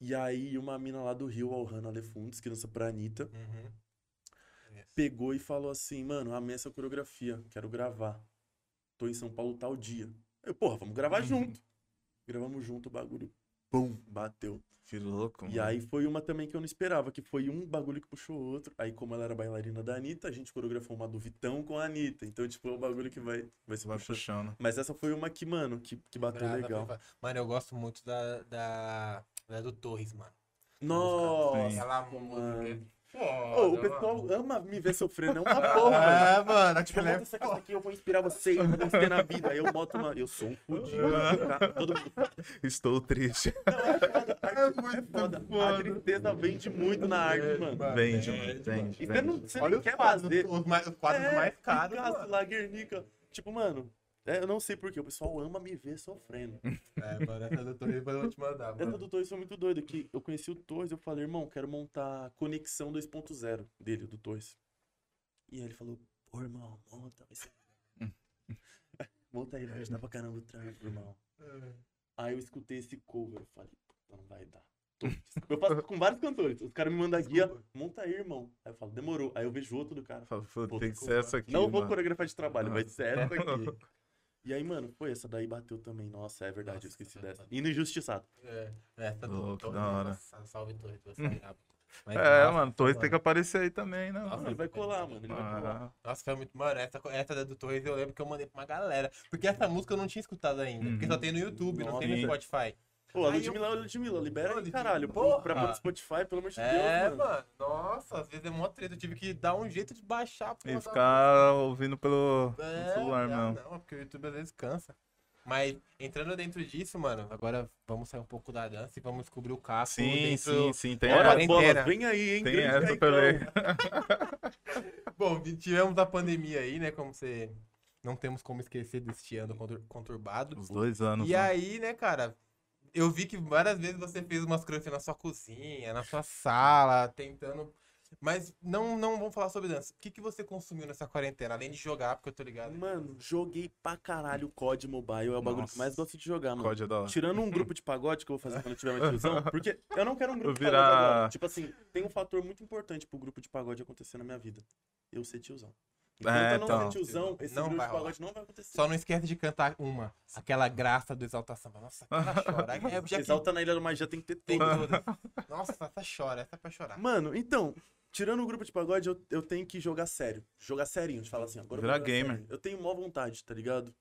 E aí, uma mina lá do Rio, Alhana Lefundes, que dança pra Anitta, Uhum. Pegou e falou assim: Mano, amei essa coreografia, quero gravar. Tô em São Paulo tal dia. Eu, porra, vamos gravar Uhum. junto. Gravamos junto o bagulho. Pum, bateu. Que louco. E aí foi uma também que eu não esperava, que foi um bagulho que puxou o outro. Aí, como ela era bailarina da Anitta, a gente coreografou uma do Vitão com a Anitta. Então, tipo, é um bagulho que vai, vai se Vai puxando. puxando. Mas essa foi uma que, mano, que, que bateu legal. foi fa- Mano, eu gosto muito da, da, da do Torres, mano. Nossa! Ela mano. Foda, Ô, o pessoal ama me ver sofrendo, é uma <laughs> porra, mano. É, mano, Tipo, é monta essa casa aqui, eu vou inspirar vocês, eu vou vencer na vida. Aí eu boto uma. Eu sou um fudido. cara, Todo mundo. Estou triste. Não, é foda. a arte É É muito foda. A foda. tristeza vende muito na arte, mano. Vende, é, mano, é, vende, E você vende. não, você Olha não os quer quadros, fazer. os, mais, os quadros É, mais caros, Picasso, mano. lá, Guernica. Tipo, mano, é, eu não sei porquê, o pessoal ama me ver sofrendo. <laughs> É, essa do Torres eu vou te mandar, Essa mano. do Torres foi muito doida, que eu conheci o Torres, eu falei, irmão, quero montar a conexão 2.0 dele, do Torres. E aí ele falou, pô, irmão, monta, vai ser... <laughs> monta aí, vai ajudar pra caramba o trampo, irmão. Aí eu escutei esse cover, eu falei, puta, não vai dar. Eu faço com vários cantores, os caras me mandam guia, monta aí, irmão. Aí eu falo, demorou. Aí eu vejo outro do cara. Pô, Tem que ser essa aqui. Não vou mano. coreografar de trabalho, vai ser essa <laughs> aqui. E aí, mano, foi essa daí bateu também. Nossa, é verdade, eu Nossa, esqueci essa dessa. bateu. Indo injustiçado. É, essa do Louco, Torres, da hora. nossa, salve Torres, você é brabo. Mas, É, nossa, mano, Torres tem que aparecer aí também, né? Nossa, mano? Ele vai colar, mano. Ele vai colar. Ah, Nossa, foi muito. Mano, essa, essa da do Torres eu lembro que eu mandei pra uma galera. Porque essa música eu não tinha escutado ainda. Porque Uhum. só tem no YouTube, não tem no. Spotify. Pô, a Ludmilla, Ludmilla, libera aí, caralho. Pô, pra porra. pôr no Spotify, pelo amor de É, Deus, mano. mano. Nossa, às vezes é mó treta. Eu tive que dar um jeito de baixar a porra E da ficar ouvindo pelo É, celular não, mesmo. Não, porque o YouTube às vezes cansa. Mas entrando dentro disso, mano, agora vamos sair um pouco da dança e vamos descobrir o casco Sim, dentro... sim, sim. Tem Olha, Olha, essa. bola, vem aí, hein? Tem essa também. <laughs> Bom, tivemos a pandemia aí, né? Como você... Não temos como esquecer deste ano contur- conturbado. Os dois anos. E né? aí, né, cara, eu vi que várias vezes você fez umas coisas na sua cozinha, na sua sala, tentando. Mas não, não vamos falar sobre dança. O que, que você consumiu nessa quarentena? Além de jogar, porque eu tô ligado. Mano, joguei pra caralho COD Mobile. É o bagulho Nossa. que mais gosto de jogar, mano. Código é da hora. Tirando um grupo de pagode que eu vou fazer quando eu tiver uma tiozão, <laughs> porque eu não quero um grupo de Virar- pagode agora. Tipo assim, tem um fator muito importante pro grupo de pagode acontecer na minha vida. Eu ser tiozão. Enquanto É, não então. tiozão, esse Não grupo vai de pagode não vai acontecer. Só não esquece de cantar uma. Aquela graça do Exalta Samba. Nossa, aquela <laughs> chora. É, já que Exalta na Ilha do Magia tem que ter tem tudo. todas. <laughs> Nossa, essa chora, essa é pra chorar. Mano, então, tirando o grupo de pagode, eu, eu tenho que jogar sério. Jogar serinho, de falar assim, agora eu vou Virar jogar gamer. sério. Eu tenho mó vontade, tá ligado?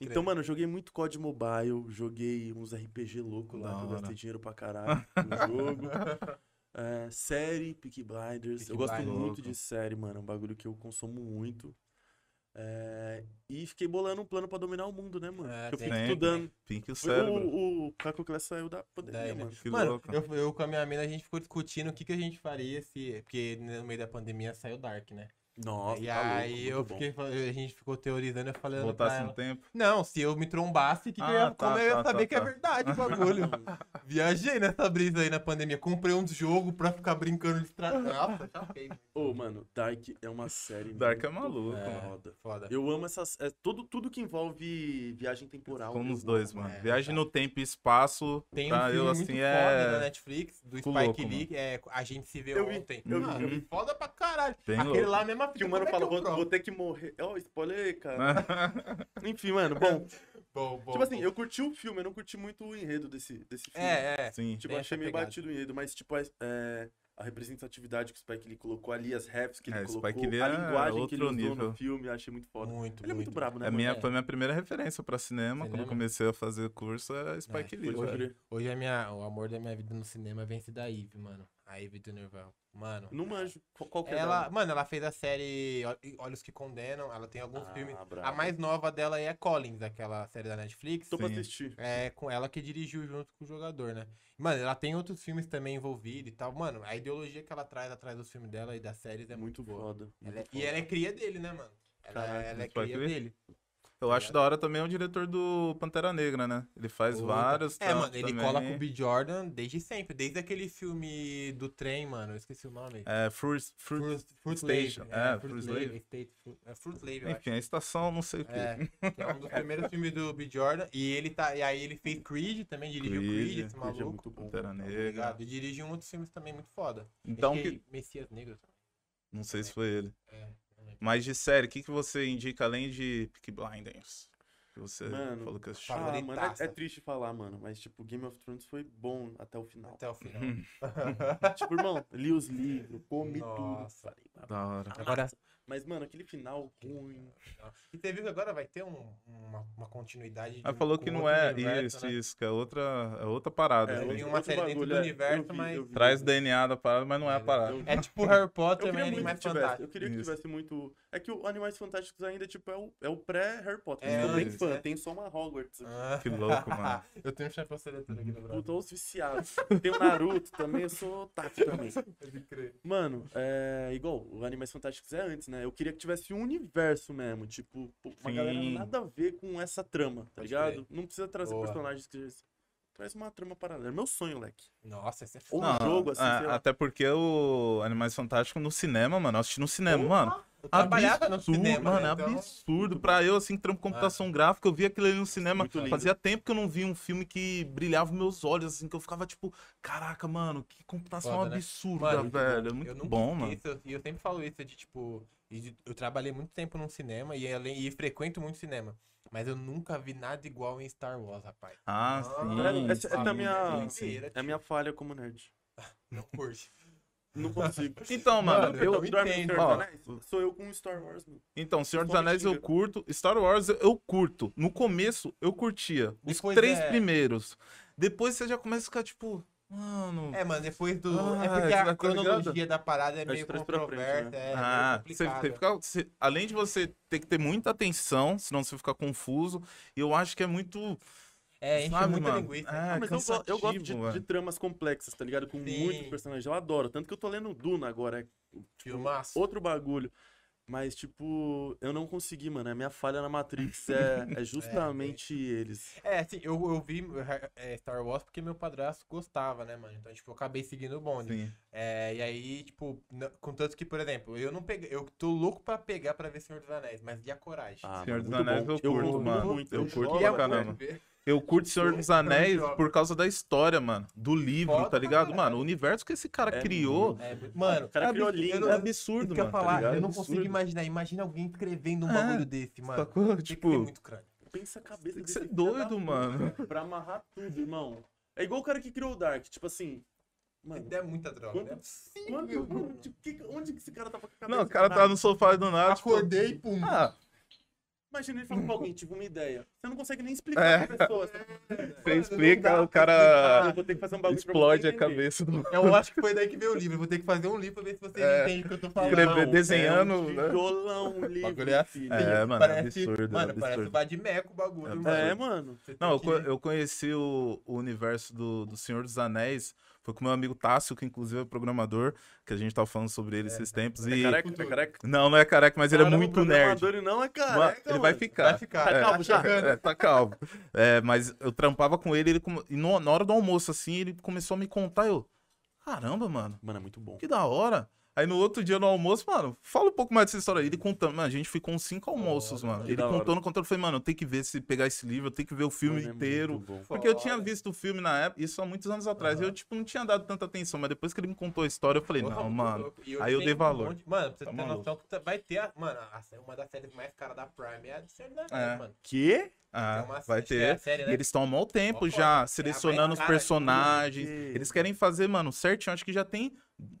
Então, mano, eu joguei muito COD Mobile, joguei uns RPG louco lá, que eu gastei dinheiro pra caralho no jogo. <laughs> É, série, Peaky Blinders. Peaky eu gosto Blinders. muito Louco. de série, mano. É um bagulho que eu consumo muito. É, e fiquei bolando um plano pra dominar o mundo, né, mano? É, eu estudando. Pink o cérebro. O, o Caco Class saiu da pandemia, Daí, né? mano. Que Mano, louco. eu, eu com a minha mina, a gente ficou discutindo o que, que a gente faria se. Porque no meio da pandemia saiu Dark, né? Nossa, e tá aí louco, eu muito bom. fiquei, a gente ficou teorizando, eu falando pra Voltasse no tempo. Não, se eu me trombasse, que que eu Ah, ia, tá, como eu ia tá, saber tá, que é tá. verdade o bagulho? <laughs> Viajei nessa brisa aí na pandemia. Comprei uns jogos pra ficar brincando de estratégia. <laughs> Nossa, fiquei. Ô, mano, Dark é uma série Dark é muito maluco, É. foda. Foda. Eu amo essas. É, tudo, tudo que envolve viagem temporal. Como os dois, mano. É, Viagem tá. no tempo e espaço. Tem um pra filme eu, muito assim, foda é. na Netflix, do Fico Spike louco, Lee, é A Gente Se Vê Eu Ontem. eu vi, eu vi. Foda pra caralho. Aquele lá mesmo a fita, Que o mano como é fala, vou, vou ter que morrer. Ó, spoiler aí, cara. <laughs> Enfim, mano, bom. <laughs> Bom, bom, tipo assim, bom. eu curti o filme, eu não curti muito o enredo desse, desse filme. É, é. Sim. Tipo, achei meio pegada. batido o enredo, mas, tipo, é, é, a representatividade que o Spike Lee colocou ali, as raps que ele É, colocou, Spike Lee a é linguagem que ele usou nível. no filme, eu achei muito foda. Muito, ele é muito muito. brabo, né, É mano? minha, é. foi minha primeira referência pra cinema, quando eu Cinema? comecei a fazer curso, era Spike É, Lee, crer. Hoje é minha, o amor da minha vida no cinema vem da Eve, mano. A Eve do Nerval. Mano. Não manjo. Qual, que é Ela, dela? mano, ela fez a série Ol- Olhos que Condenam. Ela tem alguns Ah, filmes. brabo. A mais nova dela é Collins, aquela série da Netflix. Tô pra assistir. É com ela que dirigiu junto com o jogador, né? Mano, ela tem outros filmes também envolvidos e tal. Mano, a ideologia que ela traz atrás dos filmes dela e das séries é muito, Muito boa. foda. Ela muito é- e foda. ela é cria dele, né, mano? Ela, Caraca, ela é cria dele. Eu acho da hora também é o diretor do Pantera Negra, né? Ele faz Puta. vários. É, mano, ele também. cola com o B. Jordan desde sempre. Desde aquele filme do trem, mano. Eu esqueci o nome. É, Fruit, Fruit, Fruit, Fruit Station. Slave. É, Fruit Fruit. State Fruit- É Fruit eu Enfim, a estação, não sei o quê. acho. É, que é um dos primeiros <laughs> filmes do B. Jordan. E ele tá. E aí ele fez Creed também, dirigiu Creed, Creed, esse Creed é maluco. muito bom. Pantera Tá Negra. ligado? E dirigiu outros filmes também muito foda. Então, Acho que... Messias Negro também. não sei se foi ele. É. Mas de série, o que, que você indica além de Peaky Blinders? Que você Mano, falou que assistiu. Ah, mano, é, é triste falar, mano, mas tipo, Game of Thrones foi bom até o final. Até o final. <laughs> tipo, irmão, li os livros, comi tudo. Nossa. Falei, "Ah, Da hora. Agora- massa." Mas, mano, aquele final ruim. E você viu que agora vai ter um- uma, uma continuidade. de- Ela falou que não é universo, isso, né? isso, que é outra, é outra parada. É, tem outro- uma série dentro do é. universo, Eu vi, mas- eu vi. Traz o DNA da parada, mas não é a parada. Eu- É tipo Harry Eu Potter, mas Animais tivesse. Fantásticos. Eu queria que tivesse muito. É que o Animais Fantásticos ainda, tipo, é o, é o pré-Harry Potter. É, eu sou bem fã, né? tem só uma Hogwarts. Ah. Que louco, mano. <laughs> eu tenho um chapéu seletor aqui no braço. Puta, os viciados. Tem o Naruto também, eu sou otaku também. <laughs> Mano, é igual, o Animais Fantásticos é antes, né? Eu queria que tivesse um universo mesmo, tipo, pô, uma Sim. galera nada a ver com essa trama, tá Pode ligado? crer. Não precisa trazer Boa. personagens que já... Traz uma trama paralela. Meu sonho, leque. Nossa, esse é Ou foda. um jogo, assim, é, sei lá. até porque o Animais Fantásticos no cinema, mano, eu assisti no cinema, mano. Eu trabalhava no Absurdo, cinema, mano, né? é Então- absurdo. Pra eu, assim, trampo computação gráfica, eu vi aquilo ali no cinema. Muito. Fazia tempo que eu não vi um filme que brilhava meus olhos, assim, que eu ficava tipo, caraca, mano, que computação Foda, né? absurda, Mano, muito velho. É eu muito nunca bom, mano. esqueço, E eu sempre falo isso, de tipo, eu trabalhei muito tempo num cinema e, além, e frequento muito cinema. Mas eu nunca vi nada igual em Star Wars, rapaz. Ah, Ah, sim. essa, essa é a sim, minha, é a minha falha como nerd. <laughs> Não curte. Não consigo. <laughs> Então, mano, Mano, eu, eu entendo. Senhor dos Ó, Anéis? Sou eu com Star Wars, mano. Então, Senhor dos Anéis eu curto, Star Wars eu curto. No começo eu curtia os Depois três é- primeiros. Depois você já começa a ficar tipo, mano. É, mano, depois do. Ah, é porque tá a ligado? cronologia da parada é meio frente, controversa, né? é, ah, meio você, complicada. você fica, você- além de você ter que ter muita atenção, senão você fica confuso. E eu acho que é muito. É, enche sabe, muita mano? linguiça. É, Ah, mas eu, eu gosto de, de velho. tramas complexas, tá ligado? Com Sim. muitos personagens. Eu adoro. Tanto que eu tô lendo Duna agora. É Filmaço. outro bagulho. Mas, tipo, eu não consegui, mano. A minha falha na Matrix é, <laughs> é justamente eles. É, assim, eu, eu vi é, Star Wars porque meu padrasto gostava, né, mano? Então, tipo, eu acabei seguindo o bonde. Sim. É, e aí, tipo, contanto que, por exemplo, eu não peguei. Eu tô louco pra pegar pra ver Senhor dos Anéis, mas e a coragem? Ah, Senhor dos Anéis bom. eu curto, consumo mano. muito, Eu eu curto pra é caramba. Eu curto Senhor dos Anéis por causa da história, mano. Do livro, Foda tá ligado? caralho. Mano, o universo que esse cara É criou. É, mano, O cara é criou absurdo, lindo, É absurdo, mano. tá falar, ligado? eu não Absurdo. consigo imaginar. Imagina alguém escrevendo um É. bagulho desse, mano. Sacou? Tem que Tipo, ter muito crânio. Pensa a cabeça Tem que desse ser doido, mano. Pra amarrar tudo, irmão. É igual o cara que criou o Dark. Tipo assim. Mano, É muita droga, Quando- né? quando- onde, que, onde que esse cara tava com a cabeça? não, o cara tá no sofá do nada. tipo, Acordei e pum. Ah, Imagina ele falando pra alguém, tive uma ideia. Você não consegue nem explicar É. pra pessoa. Você... você explica, o cara eu vou ter que fazer um bagulho explode você a cabeça do. Eu acho que foi daí que veio o livro. Eu vou ter que fazer um livro pra ver se vocês É. entendem o que eu tô falando. Escrever, desenhando, é um né? tijolão, um livro, bagulho é assim. filho. É, mano, parece, absurdo, Mano, absurdo. parece Vadimeco o bagulho, É mano. É, mano. Você Não, eu, que- eu conheci o, o universo do, do Senhor dos Anéis. Foi com meu amigo Tássio, que inclusive é programador, que a gente tava falando sobre ele esses tempos. É E... careca? É careca? Não, não é careca, mas ele é Caramba, muito nerd. programador e não é Mano, careca, ele vai mano. ficar. Vai ficar. Tá É, calvo já? <laughs> É, tá calvo. É, mas eu trampava com ele, ele e no- na hora do almoço, assim, ele começou a me contar, eu. Caramba, mano, Mano, é muito bom. que da hora. Aí no outro dia no almoço, mano, fala um pouco mais dessa história. aí. Ele contando, mano, a gente ficou uns cinco almoços, mano. que Ele da hora. contando, contando, eu falei, mano, eu tenho que ver se pegar esse livro, eu tenho que ver o filme Mano, é inteiro. Porque eu tinha visto o filme na época, isso há muitos anos atrás. E eu, tipo, não tinha dado tanta atenção. Mas depois que ele me contou a história, eu falei, Porra, não, mano. louco. E Aí eu dei um valor. monte- Mano, pra você Tá ter maluco. noção que tá- vai ter. a- Mano, uma das séries mais caras da Prime é a do Senhor Anéis, É. mano. Quê? Ah, Tem uma- vai que é a ter. série, né? E eles estão há mau tempo já foda. selecionando É a os de personagens. tudo. Eles querem fazer, mano, certinho. Acho que já tem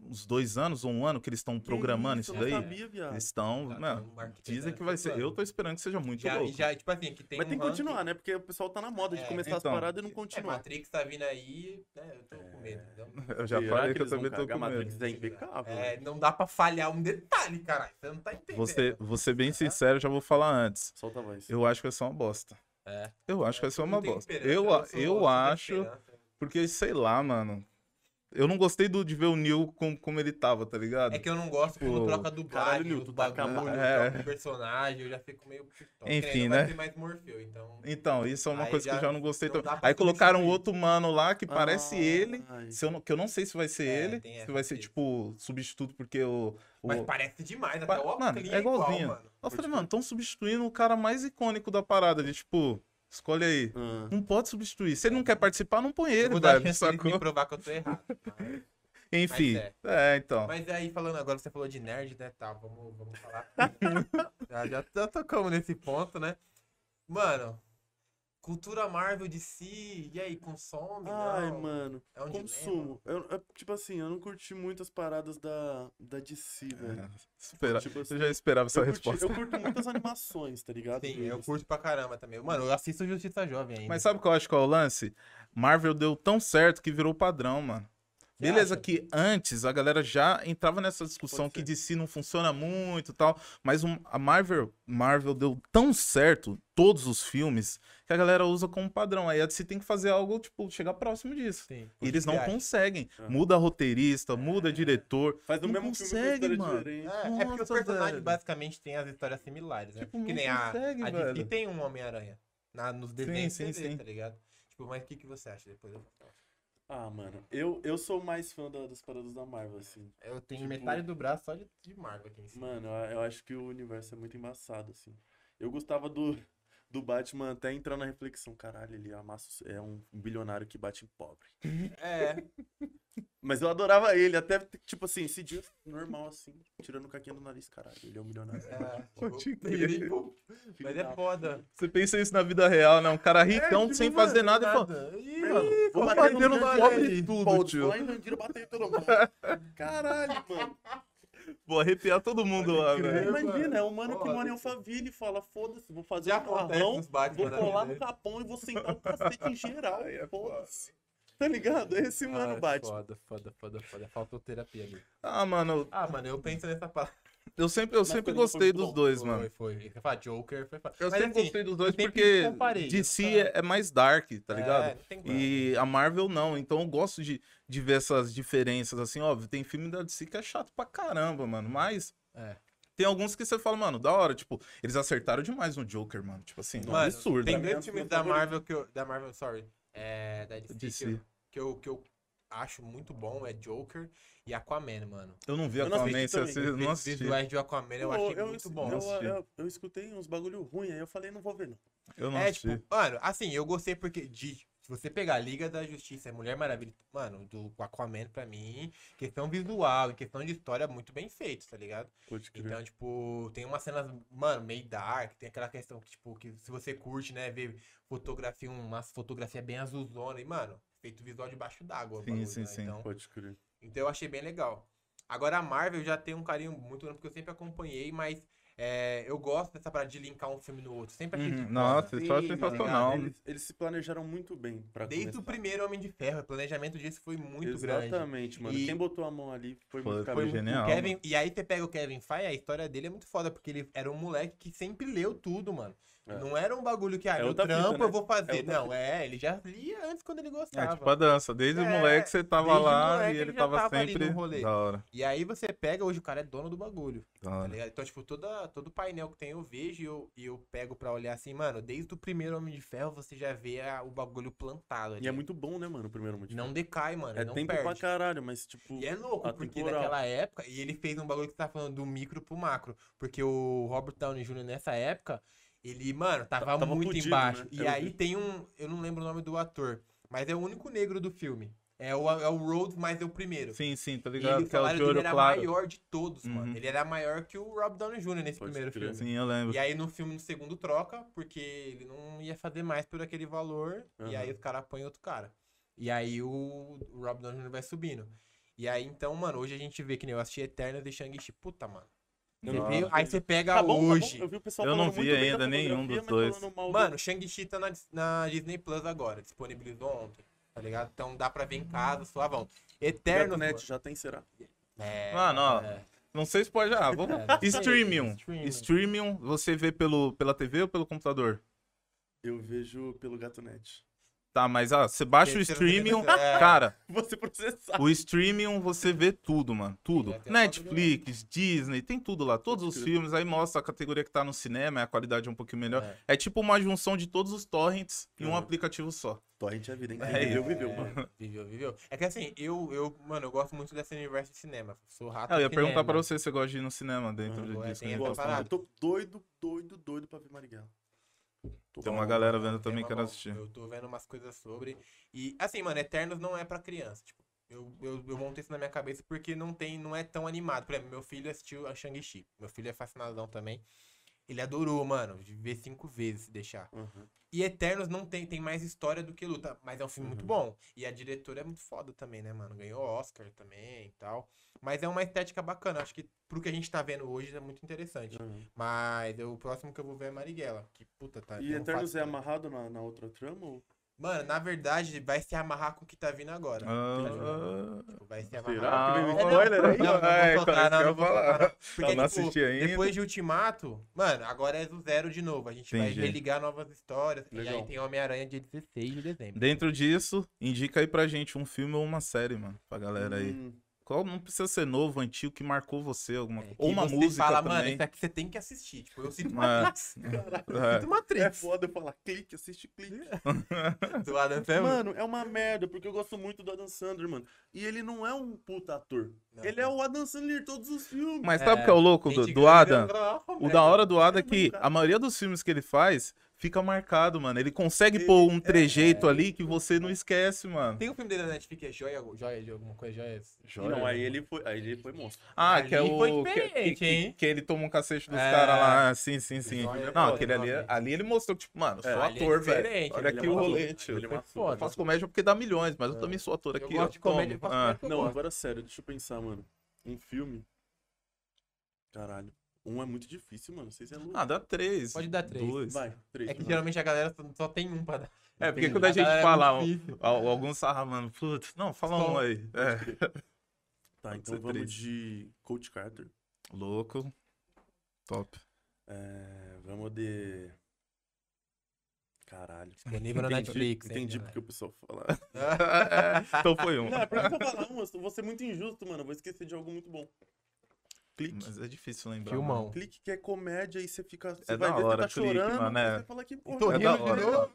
uns dois anos ou um ano que eles estão programando isso eu não daí. sabia, viado. Eles estão, mano, marketando dizem que vai ser. Eu tô esperando que seja muito Já, louco. já, tipo assim, que tem Mas um tem que ranking- continuar, né? Porque o pessoal tá na moda de É, começar então. as paradas e não É, continuar. Matrix tá vindo aí, né? Eu tô com medo. Então, Eu já Será falei que que eu também tô com medo. Matrix é impecável. é, não dá pra falhar um detalhe, caralho. Você não tá entendendo. Você, vou ser bem sincero, já vou falar antes. Solta a voz. Eu acho que vai ser uma bosta. É. Eu acho que vai ser uma bosta. Eu, eu sem acho, porque sei lá, mano. Eu não gostei do, de ver o Neil com, como ele tava, tá ligado? É que eu não gosto quando Pô, troca dublagem, caralho, os tu tá bagulho, mão- É. o personagem, eu já fico meio pistola. Enfim, né? Vai ter mais Morfeu, então... Então, isso é uma Aí coisa que eu já já não gostei não também. Aí colocaram substituir. outro mano lá que parece Ah, ele. ai. Se eu não, que eu não sei se vai ser É, ele. Se vai ser, tipo, substituto, porque o. o- Mas parece demais, até o mano, óculos é igualzinho. igual, mano. Eu falei, mano, estão substituindo o cara mais icônico da parada. De tipo, escolhe aí. Ah. Não pode substituir. Se ele não quer participar, não põe ele, Vou dar a velho. chance deles Sacou? me provar que eu tô errado. <laughs> Mas, Enfim. Mas É, então. mas aí, falando agora, você falou de nerd, né, tá, vamos, vamos falar. <laughs> já, já, já tocamos nesse ponto, né? Mano, cultura Marvel de si, e aí, consome? Ai, não? mano. É um Consumo. Eu, eu- tipo assim, eu não curti muito as paradas da, da DC, velho. É, espera- Tipo assim, eu já esperava essa eu, curti- resposta. eu curto muitas animações, tá ligado? Sim, eu curto pra caramba também. Mano, eu assisto Justiça Jovem ainda. Mas sabe qual eu acho que é o lance? Marvel deu tão certo que virou padrão, mano. Beleza, acha? que antes a galera já entrava nessa discussão que. DC não funciona muito e tal, mas um- a Marvel, Marvel deu tão certo todos os filmes que a galera usa como padrão. Aí a DC tem que fazer algo, tipo, chegar próximo disso. Sim, E eles não conseguem. Ah. Muda roteirista, muda diretor. Faz o Não mesmo filme consegue, história mano. diferente. É, é porque o Nossa, personagem velho. basicamente tem as histórias similares, né? Tipo, que não nem a, consegue, a DC velho. tem um Homem-Aranha na- nos desenhos sim, TV, sim. tá ligado? Tipo, mas o que, que você acha? Depois eu, Ah, mano, eu, eu sou mais fã da- das paradas da Marvel, assim. eu tenho Tipo- metade do braço só de, de Marvel aqui em cima. Mano, eu, eu acho que o universo é muito embaçado, assim. Eu gostava do, do Batman até entrar na reflexão. Caralho, ele amassa, é um bilionário que bate em pobre. É, <laughs> Mas eu adorava ele, até, tipo assim, esse dia normal, assim, tirando o caquinha do nariz, caralho. Ele é um milionário. é. Tipo, ele- Mas é foda. Você pensa isso na vida real, né? Um cara ricão tipo, sem fazer nada, e fala. nada. Ih, Mano, vou bater no pobre de tudo, Pô, tio. em todo <laughs> mundo. Caralho, mano. Vou arrepiar todo mundo lá, velho. Imagina, é um mano que mora em Alphaville e fala, foda-se, vou fazer Já um carrão, vou da colar no capão e vou sentar um cacete em geral. É foda-se. Tá ligado? É esse mano Ah, bate. Foda, foda, foda, foda. Faltou terapia ali. Ah, mano, Ah, mano, eu penso nessa palavra. Eu sempre, eu Mas sempre foi- foi gostei dos bom. dois, Foi, mano. foi. Você fala Joker, foi. Eu Mas, sempre assim, gostei dos dois porque comparei, DC é, é mais dark, tá ligado? É, tem como. E a Marvel não, então eu gosto de, de ver essas diferenças, assim, óbvio, tem filme da DC que é chato pra caramba, mano, mas É. tem alguns que você fala, mano, da hora, tipo, eles acertaram demais no Joker, mano, tipo assim, Mano, absurdo. Tem Pra mim é dois o filmes da. Marvel que eu. Da Marvel, sorry. É. Da DC, DC. Que, eu, que, eu, que eu acho muito bom é Joker e Aquaman, mano. Eu não vi Eu não Aquaman, assisti você não visuais de Aquaman eu Pô, achei muito bom. Eu, eu, eu escutei uns bagulho ruim, aí eu falei, não vou ver, não. Eu não É, assisti. tipo, mano, assim, eu gostei porque de. Se você pegar a Liga da Justiça, é Mulher Maravilha, mano, do Aquaman pra mim, questão visual, em questão de história, muito bem feito, tá ligado? Pode crer. Então, tipo, tem umas cenas, mano, meio dark, tem aquela questão que, tipo, que se você curte, né, ver fotografia, uma fotografia bem azulzona, e, mano, feito visual debaixo d'água. o Sim, bagulho, sim, né? sim. Então, Pode crer. Então eu achei bem legal. Agora a Marvel já tem um carinho muito grande, porque eu sempre acompanhei, mas é, eu gosto dessa parada de linkar um filme no outro. Sempre achei Uhum. Nossa, isso é sensacional. Eles, eles se planejaram muito bem pra Desde começar. o primeiro Homem de Ferro, o planejamento disso foi muito grande. Exatamente, mano. E- Quem botou a mão ali foi, Foi- muito foi genial. Kevin, e aí você pega o Kevin Feige, a história dele é muito foda, porque ele era um moleque que sempre leu tudo, mano. É. Não era um bagulho que, ah, É meu trampo né? eu vou fazer. É não, é, ele já lia antes quando ele É, gostava. tipo a dança, desde o É, moleque você tava lá e ele ele já tava, tava ali sempre no rolê. da hora. E aí você pega, hoje o cara é dono do bagulho, tá? Então, tipo, toda, todo painel que tem eu vejo e eu, e eu pego pra olhar assim, mano, desde o primeiro Homem de Ferro você já vê a- o bagulho plantado ali. E é muito bom, né, mano, o primeiro motivo. Não decai, mano, é não tempo perde. pra caralho, mas tipo... E é louco, porque atemporal. naquela época, e ele fez um bagulho que você tá falando do micro pro macro. Porque o Robert Downey Jr. nessa época, ele, mano, tava, Tava muito fudido, embaixo. né? E Eu aí vi. tem um, eu não lembro o nome do ator, mas é o único negro do filme. É o, é o Rhodes, mas é o primeiro. Sim, sim, tá E ligado? ele, Que é o de dele olho era claro. maior de todos, Uhum. mano. Ele era maior que o Rob Downey Jr. nesse Pode primeiro filme. Sim, eu lembro. E aí no filme, no segundo, troca, porque ele não ia fazer mais por aquele valor. E Aham. aí os caras põem outro cara. E aí o, o Rob Downey Jr. vai subindo. E aí, então, mano, hoje a gente vê que nem eu assisti Eternos e Shang-Chi. Puta, mano. Você Não, vê- não. aí você pega Tá bom, tá bom. hoje. Eu vi o pessoal Eu não vi ainda da nenhum dos dois. Mano, Shang-Chi tá na, na Disney Plus agora. Disponibilizou ontem. Tá ligado? Então dá pra ver em casa, suavão. Eternos. Gato Net já tem, será? É, Mano, ó, é. Não sei se pode. Ah, vamos. É. Streaming. Streaming. Streaming, você vê pelo, pela TV ou pelo computador? Eu vejo pelo Gato Net. Tá, mas ah, você baixa o streaming, é. cara, <laughs> Você processar. o streaming você vê tudo, mano, tudo. Tem Netflix, Disney, tem tudo lá, todos os filmes, aí mostra a categoria que tá no cinema, a qualidade é um pouquinho melhor. É. É tipo uma junção de todos os torrents em um Uhum. aplicativo só. Torrent é vida, hein? É, viveu, viveu, É, mano. <laughs> Viveu, viveu. É que assim, eu, eu, mano, eu gosto muito desse universo de cinema. Sou rato Ah, eu ia perguntar cinema. pra você se você gosta de ir no cinema dentro Uhum. disso. Parada. Eu tô doido, doido, doido pra ver Marighella. Tô Tem uma galera vendo também que quero mão. assistir. Eu tô vendo umas coisas sobre. E, assim, mano, Eternos não é pra criança. Tipo, eu, eu, eu montei isso na minha cabeça porque não tem, não é tão animado. Por exemplo, meu filho assistiu a Shang-Chi. Meu filho é fascinadão também. Ele adorou, mano, de ver cinco vezes se deixar. Uhum. E Eternos não tem, tem mais história do que luta, mas é um filme muito Uhum. bom. E a diretora é muito foda também, né, mano? Ganhou Oscar também e tal. Mas é uma estética bacana. Acho que pro que a gente tá vendo hoje é muito interessante. Uhum. Mas eu- o próximo que eu vou ver é Marighella. Que puta, tá. E um Eternos é amarrado na, na outra trama? Ou... Mano, na verdade, vai se amarrar com o que tá vindo agora. Ah, Tipo, vai se Será amarrar. que vem Ah, spoiler aí? Não, não vou É, soltar, não, isso não que eu vou ia soltar, falar. não. Porque, Eu não tipo, assisti ainda. depois de Ultimato, mano, agora é do zero de novo. A gente vai Entendi. religar novas histórias. E Legal. aí tem Homem-Aranha dia 16 de dezembro. Dentro disso, indica aí pra gente um filme ou uma série, mano, pra galera aí. Hum, Qual não precisa ser novo, antigo, que marcou você, alguma É, Ou uma você música fala, mano, também. isso aqui você tem que assistir. Tipo, eu sinto <laughs> É. Matrix. Eu É. sinto Matrix. É foda eu falar clique, assiste clique. Do Adam Sandler. Mano, é uma merda, porque eu gosto muito do Adam Sandler, mano. E ele não é um puta ator. Não. ele é o Adam Sandler em todos os filmes. Mas sabe o É, que é o louco do, do Adam? O da hora do Adam é É, que a maioria dos filmes que ele faz fica marcado, mano. Ele consegue Ele- pôr um é, trejeito ali que você não esquece, mano. Tem um filme dele na Netflix que é Joia, Joia de alguma coisa, Joia. Não, aí ele foi, aí ele foi monstro. Ah, Ali que é foi o. Que, diferente, que- hein? que ele toma um cacete dos É. caras lá. Sim, sim, sim. Joia, Não, foda, aquele ali, ali ele mostrou, tipo, mano, eu É, sou é ator, velho. Olha ele aqui é o rolê, Ele tio. é Foi ator. foda. Eu faço comédia porque dá milhões, mas eu É. também sou ator Eu aqui. gosto ó, de comédia, eu Ah. eu Não, gosto. agora sério, deixa eu pensar, mano. Um filme. Caralho. Um é muito difícil, mano. Vocês é louco. Ah, dá três. Pode dar três. Dois. Vai, três. É que vai. geralmente a galera só- só tem um pra dar. É, porque Entendi. quando a gente galera é fala, muito difícil. al- alguns ah, mano, putz, não, fala Só- um aí. É. <laughs> Tá, Pode então vamos três. de Coach Carter. Louco. Top. É, vamos de. Caralho. Disponível na Entendi, Netflix. hein, Entendi galera? porque o pessoal fala. <laughs> então foi um. Não, é porque eu falar uma, eu vou ser muito injusto, mano. eu Vou esquecer de algo muito bom. Clique. Mas é difícil lembrar. Filmão. mano. Clique que é comédia e você fica. Você É vai da ver, hora, você tá clique, chorando, mano, é. você fala que, pô, tô É da hora.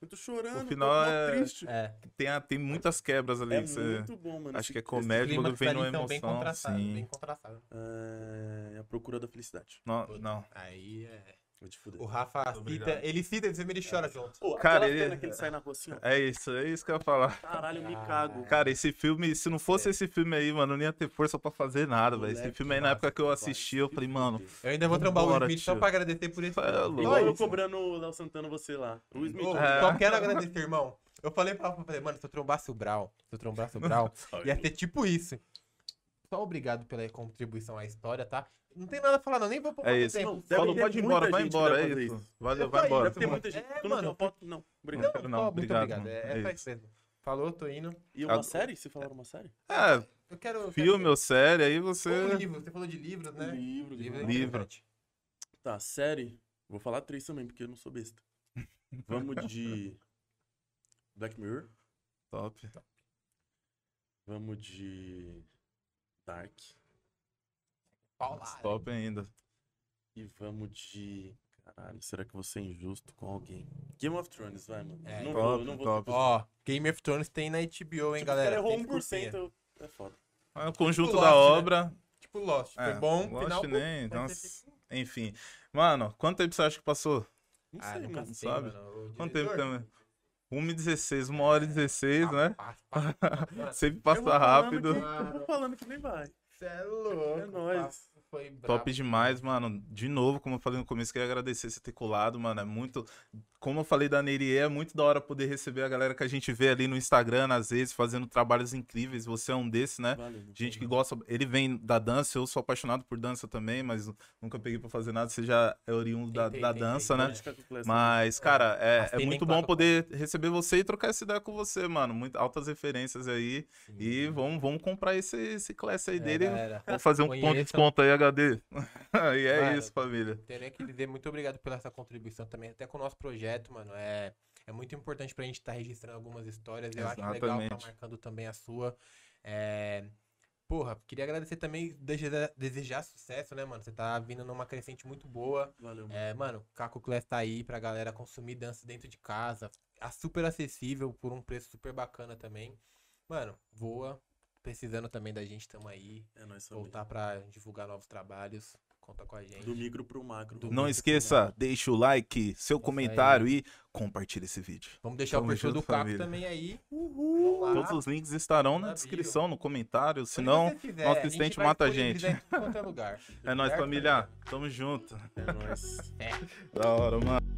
Eu tô chorando, O final tô é- triste. É. Tem, a- tem muitas quebras ali. É que você- muito bom, mano. Acho que é comédia, quando vem numa ali são bem emoção. contrastados, bem Sim. contrastados. É... A Procura da Felicidade. Não, não. Aí é. Vou te fuder. O Rafa cita, ele cita e ele chora junto. Pô, Cara, aquela ele- que ele sai na rua assim, ó. É isso, é isso que eu ia falar. Caralho, eu me Ah. cago. Cara, esse filme, se não fosse esse filme aí, mano, eu não ia ter força pra fazer nada, velho. Esse filme aí, na época que eu assisti, eu falei, mano. Eu ainda vou trombar o Smith só pra agradecer por esse. É louco. Igual eu isso. cobrando o Léo Santana você lá. O Smith. Ô, É. Só quero agradecer, irmão. Eu falei pra Rafa, falei, mano, se eu trombasse o Brau, se eu trombasse o Brau, <laughs> ia ser tipo isso. Só obrigado pela contribuição à história, tá? Não tem nada a falar, não. Nem vou pôr é muito isso. tempo. Não, Falou, pode ir embora, vai embora, é isso. isso. Valeu, É vai embora. Deve ter muita gente. É, tu não mano, tem foto? Não. Não, Obrigado. não, só, muito obrigado, obrigado. mano. É, É é isso. mesmo. Falou, tô indo. E uma Agora- série? Você falaram uma série? É, Eu quero. eu filme quero... ou série, aí você. Ou livro, você falou de livros, né? Livro, Livro é livro. Tá, série. Vou falar três também, porque eu não sou besta. <laughs> Vamos de. Black Mirror. Top. Vamos de. Dark. Paulada. Top ainda. E vamos de. Caralho, será que eu vou ser injusto com alguém? Game of Thrones, vai, mano. É, não top, vou, não vou. Ó, Game of Thrones tem na HBO, hein, Tipo, galera? cara errou Tem que 1%, curtir. eu- é foda. É o conjunto Tipo da Lost, né? obra. Tipo Lost. Foi É, bom, Lost final... nem, nossa. ser- Enfim. Mano, quanto tempo você acha que passou? Não Ah, sei, nunca mano. sei, sabe? mano. O Quanto tempo também? 1h16, 1 hora e 16, né? <laughs> Sempre passa rápido. vou falando que nem vai. Cê é louco. É nóis. Top demais, mano. De novo, como eu falei no começo, queria agradecer você ter colado, mano. É muito. Como eu falei da Nerie, é muito da hora poder receber a galera que a gente vê ali no Instagram, às vezes, fazendo trabalhos incríveis. Você é um desses, né? Valeu. Gente que gosta, ele vem da dança, eu sou apaixonado por dança também, mas nunca peguei pra fazer nada, você já é oriundo da, da dança, né? Pode ficar com o Clécio. Mas, cara, é, é tem muito bom poder receber você e trocar essa ideia com você, mano. Muito altas referências aí. E vamos, vamos comprar esse, esse class aí É, dele. galera. Vamos fazer um ponto de desconto aí, HD. e <laughs> é isso, família. Nem que dizer muito obrigado pela essa contribuição também, até com o nosso projeto, mano. É, é muito importante pra gente estar registrando algumas histórias. Eu acho legal Exatamente. estar marcando também a sua. É, Porra, queria agradecer também, desejar, desejar sucesso, né, mano? Você tá vindo numa crescente muito boa. Valeu, mano. É, mano, Caco Class tá aí pra galera consumir dança dentro de casa. É super acessível, por um preço super bacana também. Mano, voa. Precisando também da gente, tamo aí. É nóis. Voltar pra divulgar novos trabalhos. Conta com a gente. Do micro pro macro. Do Não esqueça, macro. deixa o like, seu comentário e compartilha esse vídeo. Vamos deixar Tamo o perfil do Caco também aí. Uhul. Todos os links estarão na, na descrição, bio. no comentário. Se não, nosso assistente mata a gente. Mata a gente. É, nóis, família. Também. Tamo junto. É nóis. É. <laughs> Da hora, mano.